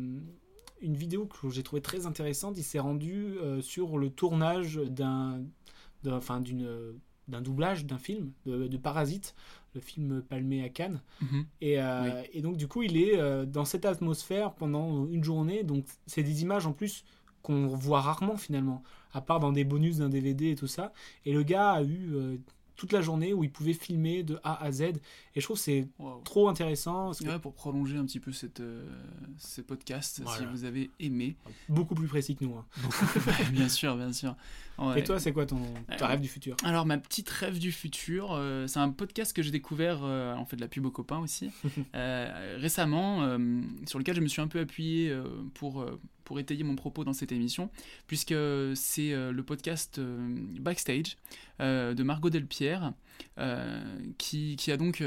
une vidéo que j'ai trouvé très intéressante. Il s'est rendu euh, sur le tournage d'un, d'un- enfin d'une d'un doublage d'un film de, de Parasite, le film palmé à Cannes. Mhm. Et, euh, et donc, du coup, il est euh, dans cette atmosphère pendant une journée. Donc, c'est des images en plus qu'on voit rarement finalement, à part dans des bonus d'un DVD et tout ça. Et le gars a eu toute la journée où il pouvait filmer de A à Z. Et je trouve que c'est trop intéressant. parce que- Ouais, pour prolonger un petit peu cette, euh, ce podcast, si vous avez aimé. Beaucoup plus précis que nous. hein. bien sûr, bien sûr. Ouais. Et toi, c'est quoi ton Euh, rêve du futur? Alors, ma petite rêve du futur, euh, c'est un podcast que j'ai découvert, euh, on fait de la pub aux copains aussi, euh, récemment, euh, sur lequel je me suis un peu appuyé euh, pour, euh, pour étayer mon propos dans cette émission, puisque c'est euh, le podcast euh, Backstage euh, de Margot Delpierre, qui, qui a donc,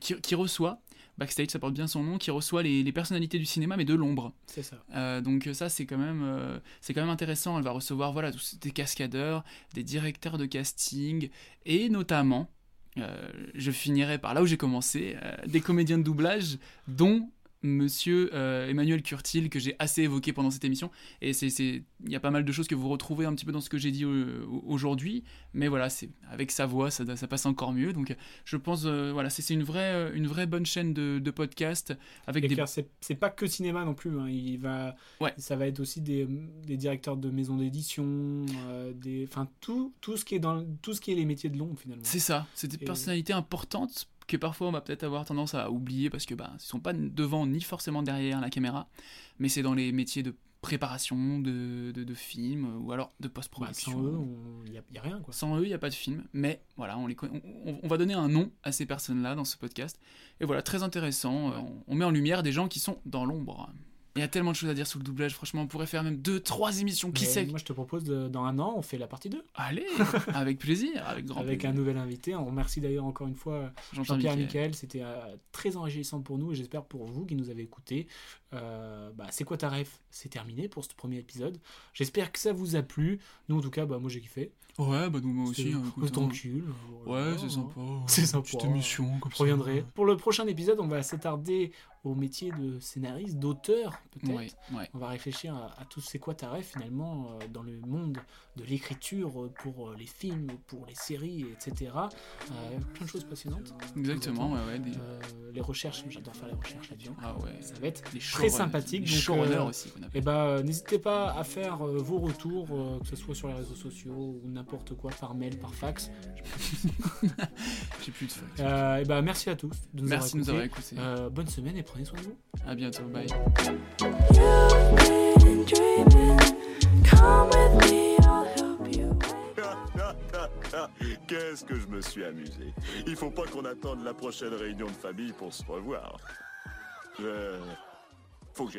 qui, qui reçoit, Backstage, ça porte bien son nom, qui reçoit les, les personnalités du cinéma, mais de l'ombre. C'est ça. Euh, donc ça c'est quand même euh, c'est quand même intéressant. Elle va recevoir voilà tous- des cascadeurs, des directeurs de casting et notamment euh, je finirai par là où j'ai commencé des comédiens de doublage dont Monsieur euh, Emmanuel Curtil que j'ai assez évoqué pendant cette émission et c'est c'est- il y a pas mal de choses que vous retrouvez un petit peu dans ce que j'ai dit euh, aujourd'hui mais voilà c'est avec sa voix ça, ça passe encore mieux donc je pense euh, voilà c'est une vraie euh, une vraie bonne chaîne de, de podcast avec Et des c'est pas que cinéma non plus. hein. Il va, ça va être aussi des, des directeurs de maisons d'édition, euh, des, enfin tout, tout ce qui est dans tout ce qui est les métiers de l'ombre finalement. C'est ça, c'est des Et- personnalités importantes que parfois on va peut-être avoir tendance à oublier parce que bah, ils sont pas devant ni forcément derrière la caméra, mais c'est dans les métiers de préparation de, de, de films euh, ou alors de post-production. Bah, sans eux, il n'y a, rien quoi. Sans eux, il n'y a pas de film, mais voilà, on, les, on, va donner un nom à ces personnes-là dans ce podcast. Et voilà, très intéressant, euh, on, on met en lumière des gens qui sont dans l'ombre. Il y a tellement de choses à dire sur le doublage, franchement, on pourrait faire même deux, trois émissions, qui Mais sait Moi je te propose de- dans un an, on fait la partie 2. Allez, avec plaisir, avec grand Avec plaisir. un nouvel invité. On remercie d'ailleurs encore une fois Jean-Pierre Jean-Pierre Michael. Michael. C'était euh, très enrichissant pour nous et j'espère pour vous qui nous avez écoutés. Euh, bah, c'est quoi ta ref? C'est terminé pour ce premier épisode. J'espère que ça vous a plu. Nous en tout cas, bah, moi j'ai kiffé. Ouais, bah nous, moi aussi. C'est- hein, hein. tranquille. Ouais, c'est sympa. C'est sympa. Petite émission comme Je ça. reviendrai. Pour le prochain épisode, on va s'attarder au métier de scénariste, d'auteur peut-être. Ouais, ouais. On va réfléchir à, à tout c'est quoi ta rêve finalement euh, dans le monde de l'écriture euh, pour euh, les films, pour les séries, etc. Euh, plein de choses passionnantes. Exactement, ouais, ouais, des- les recherches, j'adore faire les recherches là-dedans. Ah ouais. Ça va être Les très très sympathique. Showrunners euh, aussi, appelle. eh ben, euh, n'hésitez pas à faire euh, vos retours, euh, que ce soit sur les réseaux sociaux ou n'importe quoi, par mail, par fax. J'ai plus de fax. Euh, eh ben, merci à tous de nous Merci de nous avoir écoutés. écoutés. Euh, bonne semaine et prenez soin de vous. À bientôt, bye. Qu'est-ce que je me suis amusé. Il faut pas qu'on attende la prochaine réunion de famille pour se revoir. Je... Faut que